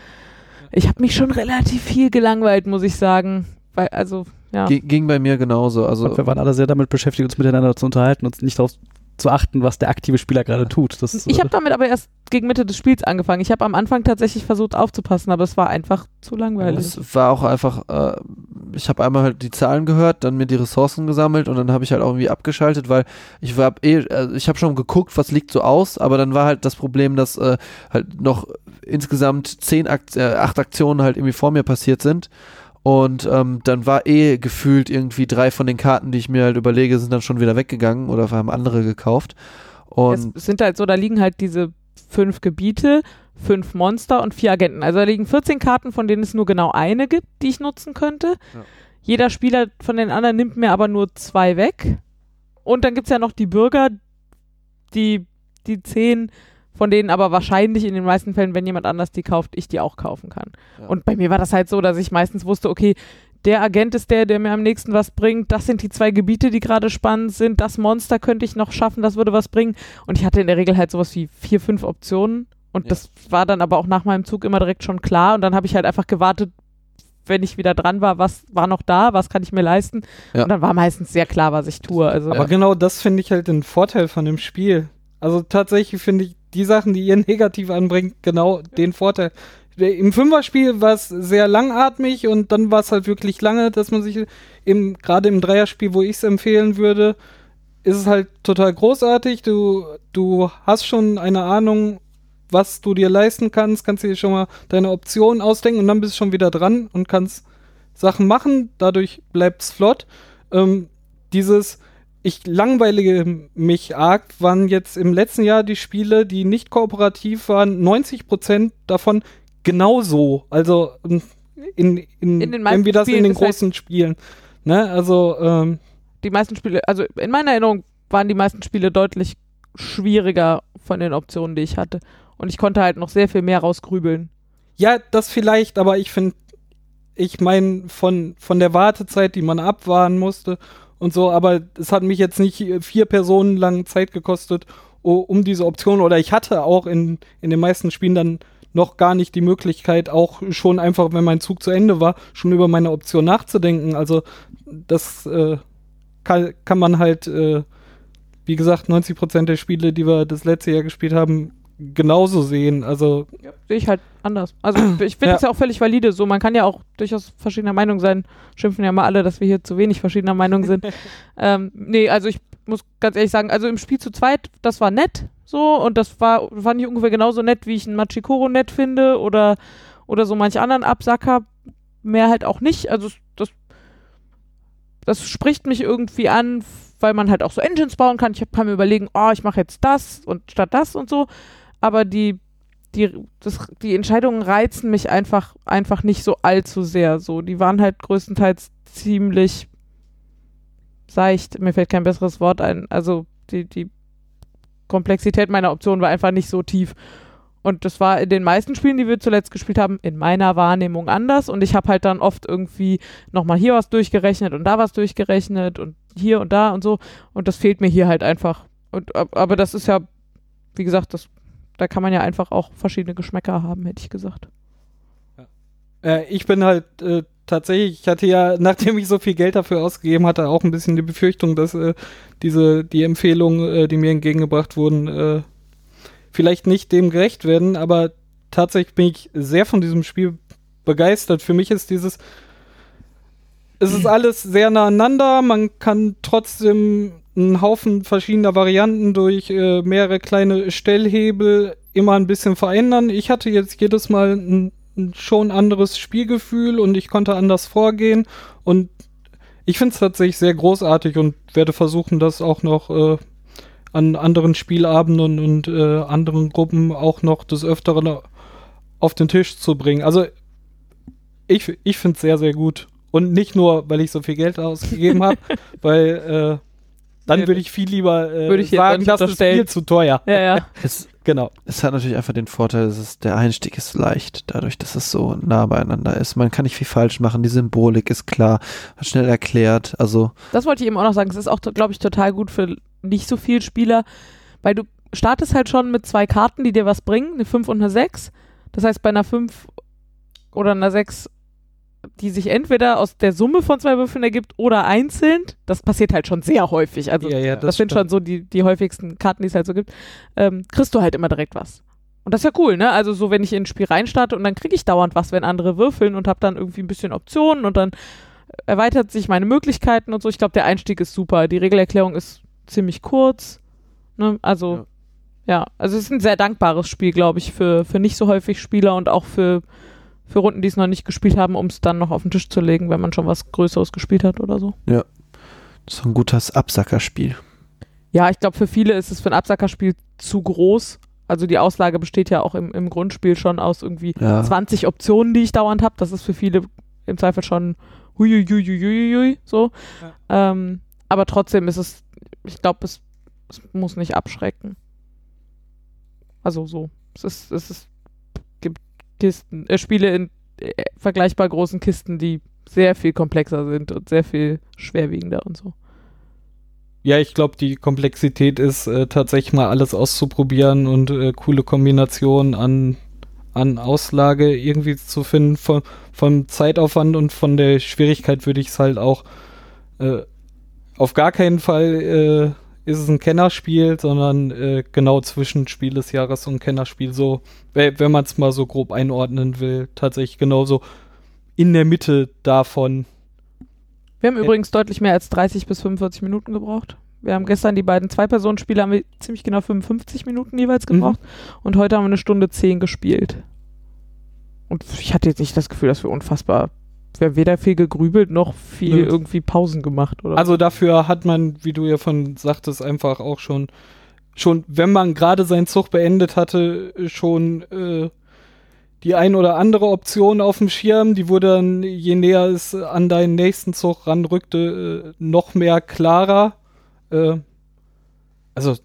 Ich habe mich schon relativ viel gelangweilt, muss ich sagen. Weil, also, ja. G ging bei mir genauso. Also glaub, wir waren alle sehr damit beschäftigt, uns miteinander zu unterhalten und nicht darauf zu achten, was der aktive Spieler gerade tut. Das, Ich habe damit aber erst gegen Mitte des Spiels angefangen. Ich habe am Anfang tatsächlich versucht aufzupassen, aber es war einfach zu langweilig. es war auch einfach, äh, ich habe einmal halt die Zahlen gehört, dann mir die Ressourcen gesammelt und dann habe ich halt auch irgendwie abgeschaltet, weil ich war eh, also ich habe schon geguckt, was liegt so aus, aber dann war halt das Problem, dass äh, halt noch insgesamt zehn Akt äh, acht Aktionen halt irgendwie vor mir passiert sind. Und ähm, dann war eh gefühlt irgendwie drei von den Karten, die ich mir halt überlege, sind dann schon wieder weggegangen oder haben andere gekauft. Und es sind halt so, da liegen halt diese fünf Gebiete, fünf Monster und vier Agenten. Also da liegen 14 Karten, von denen es nur genau eine gibt, die ich nutzen könnte. Ja. Jeder Spieler von den anderen nimmt mir aber nur zwei weg. Und dann gibt es ja noch die Bürger, die, die zehn, von denen aber wahrscheinlich in den meisten Fällen, wenn jemand anders die kauft, ich die auch kaufen kann. Ja. Und bei mir war das halt so, dass ich meistens wusste, okay, der Agent ist der, der mir am nächsten was bringt. Das sind die zwei Gebiete, die gerade spannend sind. Das Monster könnte ich noch schaffen, das würde was bringen. Und ich hatte in der Regel halt sowas wie vier, fünf Optionen. Und Ja. das war dann aber auch nach meinem Zug immer direkt schon klar. Und dann habe ich halt einfach gewartet, wenn ich wieder dran war, was war noch da, was kann ich mir leisten. Ja. Und dann war meistens sehr klar, was ich tue. Also Aber genau das finde ich halt den Vorteil von dem Spiel. Also tatsächlich finde ich die Sachen, die ihr negativ anbringt, genau den Vorteil. Im Fünferspiel war es sehr langatmig und dann war es halt wirklich lange, dass man sich im, gerade im Dreierspiel, wo ich es empfehlen würde, ist es halt total großartig. Du, du hast schon eine Ahnung, was du dir leisten kannst, kannst dir schon mal deine Optionen ausdenken und dann bist du schon wieder dran und kannst Sachen machen. Dadurch bleibt es flott. Ähm, dieses, ich langweilige mich arg, waren jetzt im letzten Jahr die Spiele, die nicht kooperativ waren, 90% davon genauso. Also ähm, in, in, In den meisten irgendwie das in Spielen den ist halt- großen Spielen. Ne? Also, ähm, die meisten Spiele, also in meiner Erinnerung waren die meisten Spiele deutlich schwieriger von den Optionen, die ich hatte. Und ich konnte halt noch sehr viel mehr rausgrübeln. Ja, das vielleicht, aber ich finde, ich meine, von, von der Wartezeit, die man abwarten musste und so, aber es hat mich jetzt nicht äh, vier Personen lang Zeit gekostet, um diese Option, oder ich hatte auch in, in den meisten Spielen dann noch gar nicht die Möglichkeit, auch schon einfach, wenn mein Zug zu Ende war, schon über meine Option nachzudenken. Also das äh, kann, kann man halt, äh, wie gesagt, 90% der Spiele, die wir das letzte Jahr gespielt haben, genauso sehen. Also Sehe ich halt anders. Also ich finde Ja. das ja auch völlig valide. So, man kann ja auch durchaus verschiedener Meinung sein. Schimpfen ja mal alle, dass wir hier zu wenig verschiedener Meinung sind. ähm, nee, also ich muss ganz ehrlich sagen, also im Spiel zu zweit, das war nett so und das war, fand ich ungefähr genauso nett, wie ich einen Machikoro nett finde oder, oder so manch anderen Absacker. Mehr halt auch nicht. Also das, das spricht mich irgendwie an, weil man halt auch so Engines bauen kann. Ich kann mir überlegen, oh, ich mache jetzt das und statt das und so. Aber die, die, das, die Entscheidungen reizen mich einfach, einfach nicht so allzu sehr. So, die waren halt größtenteils ziemlich seicht. Mir fällt kein besseres Wort ein. Also die, die Komplexität meiner Option war einfach nicht so tief. Und das war in den meisten Spielen, die wir zuletzt gespielt haben, in meiner Wahrnehmung anders. Und ich habe halt dann oft irgendwie nochmal hier was durchgerechnet und da was durchgerechnet und hier und da und so. Und das fehlt mir hier halt einfach. Und, ab- aber das ist ja, wie gesagt, das, da kann man ja einfach auch verschiedene Geschmäcker haben, hätte ich gesagt. Äh, ich bin halt äh, tatsächlich, ich hatte ja, nachdem ich so viel Geld dafür ausgegeben hatte, auch ein bisschen die Befürchtung, dass äh, diese, die Empfehlungen, äh, die mir entgegengebracht wurden, äh, vielleicht nicht dem gerecht werden, aber tatsächlich bin ich sehr von diesem Spiel begeistert. Für mich ist dieses, es ist alles sehr nah aneinander, man kann trotzdem einen Haufen verschiedener Varianten durch äh, mehrere kleine Stellhebel immer ein bisschen verändern. Ich hatte jetzt jedes Mal ein, ein schon anderes Spielgefühl und ich konnte anders vorgehen und ich finde es tatsächlich sehr großartig und werde versuchen, das auch noch äh, an anderen Spielabenden und äh, anderen Gruppen auch noch des Öfteren auf den Tisch zu bringen. Also ich, ich finde es sehr, sehr gut. Und nicht nur, weil ich so viel Geld ausgegeben habe, weil äh, dann würde ich viel lieber äh, Würde ich sagen, das ist viel zu teuer. Ja, ja. Es, Genau. es hat natürlich einfach den Vorteil, dass es, der Einstieg ist leicht, dadurch, dass es so nah beieinander ist. Man kann nicht viel falsch machen, die Symbolik ist klar, hat schnell erklärt. Also, Das wollte ich eben auch noch sagen. Es ist auch, glaube ich, total gut für nicht so viel Spieler, weil du startest halt schon mit zwei Karten, die dir was bringen, eine 5 und eine 6. Das heißt, bei einer 5 oder einer 6, die sich entweder aus der Summe von zwei Würfeln ergibt oder einzeln, das passiert halt schon sehr häufig. Also ja, ja, das, sind schon so die, die häufigsten Karten, die es halt so gibt, ähm, kriegst du halt immer direkt was. Und das ist ja cool, ne? Also so, wenn ich in ein Spiel reinstarte und dann kriege ich dauernd was, wenn andere würfeln und habe dann irgendwie ein bisschen Optionen und dann erweitert sich meine Möglichkeiten und so. Ich glaube, der Einstieg ist super. Die Regelerklärung ist ziemlich kurz. Ne? Also, ja. also es ist ein sehr dankbares Spiel, glaube ich, für, für nicht so häufig Spieler und auch für, für Runden, die es noch nicht gespielt haben, um es dann noch auf den Tisch zu legen, wenn man schon was Größeres gespielt hat oder so. so ein gutes Absackerspiel. Ja, ich glaube, für viele ist es für ein Absackerspiel zu groß. Also die Auslage besteht ja auch im, im Grundspiel schon aus irgendwie Ja. 20 Optionen, die ich dauernd habe. Das ist für viele im Zweifel schon huiuiuiuiui, so. Ähm, aber trotzdem ist es, ich glaube, es, es muss nicht abschrecken. Also so. Es ist, es ist, Kisten, äh, Spiele in äh, vergleichbar großen Kisten, die sehr viel komplexer sind und sehr viel schwerwiegender und so. Ja, ich glaube, die Komplexität ist äh, tatsächlich mal alles auszuprobieren und äh, coole Kombinationen an an Auslage irgendwie zu finden. Von, vom Zeitaufwand und von der Schwierigkeit würde ich es halt auch äh, auf gar keinen Fall äh, ist es ein Kennerspiel, sondern äh, genau zwischen Spiel des Jahres und Kennerspiel. So, we- wenn man es mal so grob einordnen will, tatsächlich genauso in der Mitte davon. Wir haben übrigens deutlich mehr als 30 bis 45 Minuten gebraucht. Wir haben gestern die beiden Zwei-Personen-Spiele haben wir ziemlich genau 55 Minuten jeweils Mhm. gebraucht und heute haben wir eine Stunde 10 gespielt. Und ich hatte jetzt nicht das Gefühl, dass wir unfassbar, wir weder viel gegrübelt noch viel Nö. irgendwie Pausen gemacht oder Also dafür hat man, wie du ja von sagtest, einfach auch schon, schon, wenn man gerade seinen Zug beendet hatte, schon äh, die ein oder andere Option auf dem Schirm, die wurde dann, je näher es an deinen nächsten Zug ranrückte, äh, noch mehr klarer. Äh, also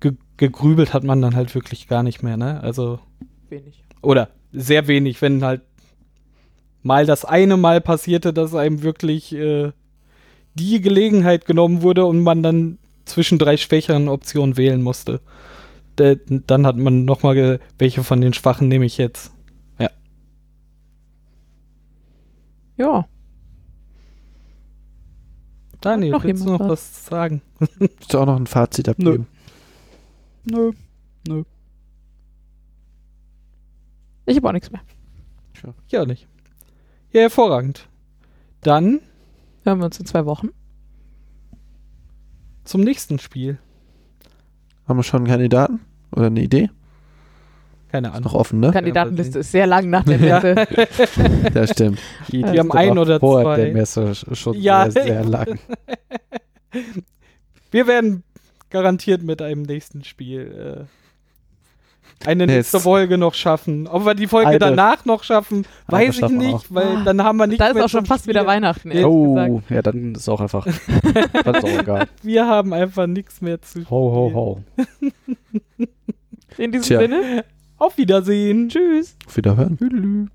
ge gegrübelt hat man dann halt wirklich gar nicht mehr, ne? Also wenig. oder sehr wenig, wenn halt mal das eine Mal passierte, dass einem wirklich äh, die Gelegenheit genommen wurde und man dann zwischen drei schwächeren Optionen wählen musste. Da- dann hat man nochmal, ge- welche von den Schwachen nehme ich jetzt? Ja, Daniel, Noch willst du noch was? was sagen? Willst du auch noch ein Fazit abgeben? Nö. ich habe auch nichts mehr. Ja, nicht. Ja, hervorragend. Dann Hören wir uns in zwei Wochen. zum nächsten Spiel. Haben wir schon einen Kandidaten? Oder eine Idee? Keine Ist Ahnung. noch offen, ne? Kandidatenliste ist sehr lang nach der Ja. Messe. Das stimmt. Die Wir haben ein oder vor zwei. der Messe sch- schon Ja. sehr, sehr lang. Wir werden garantiert mit einem nächsten Spiel äh, eine nächste. Folge noch schaffen. Ob wir die Folge Eine. danach noch schaffen, weiß ich schaffen wir nicht, weil dann haben wir nicht Da ist auch schon fast wieder Spiel. Weihnachten, ehrlich Oh, gesagt. ja, dann ist auch einfach. dann ist auch egal. Wir haben einfach nichts mehr zu Ho, ho, ho. In diesem Tja. Sinne, Auf Wiedersehen. tschüss. Auf Wiederhören. Hüdelü.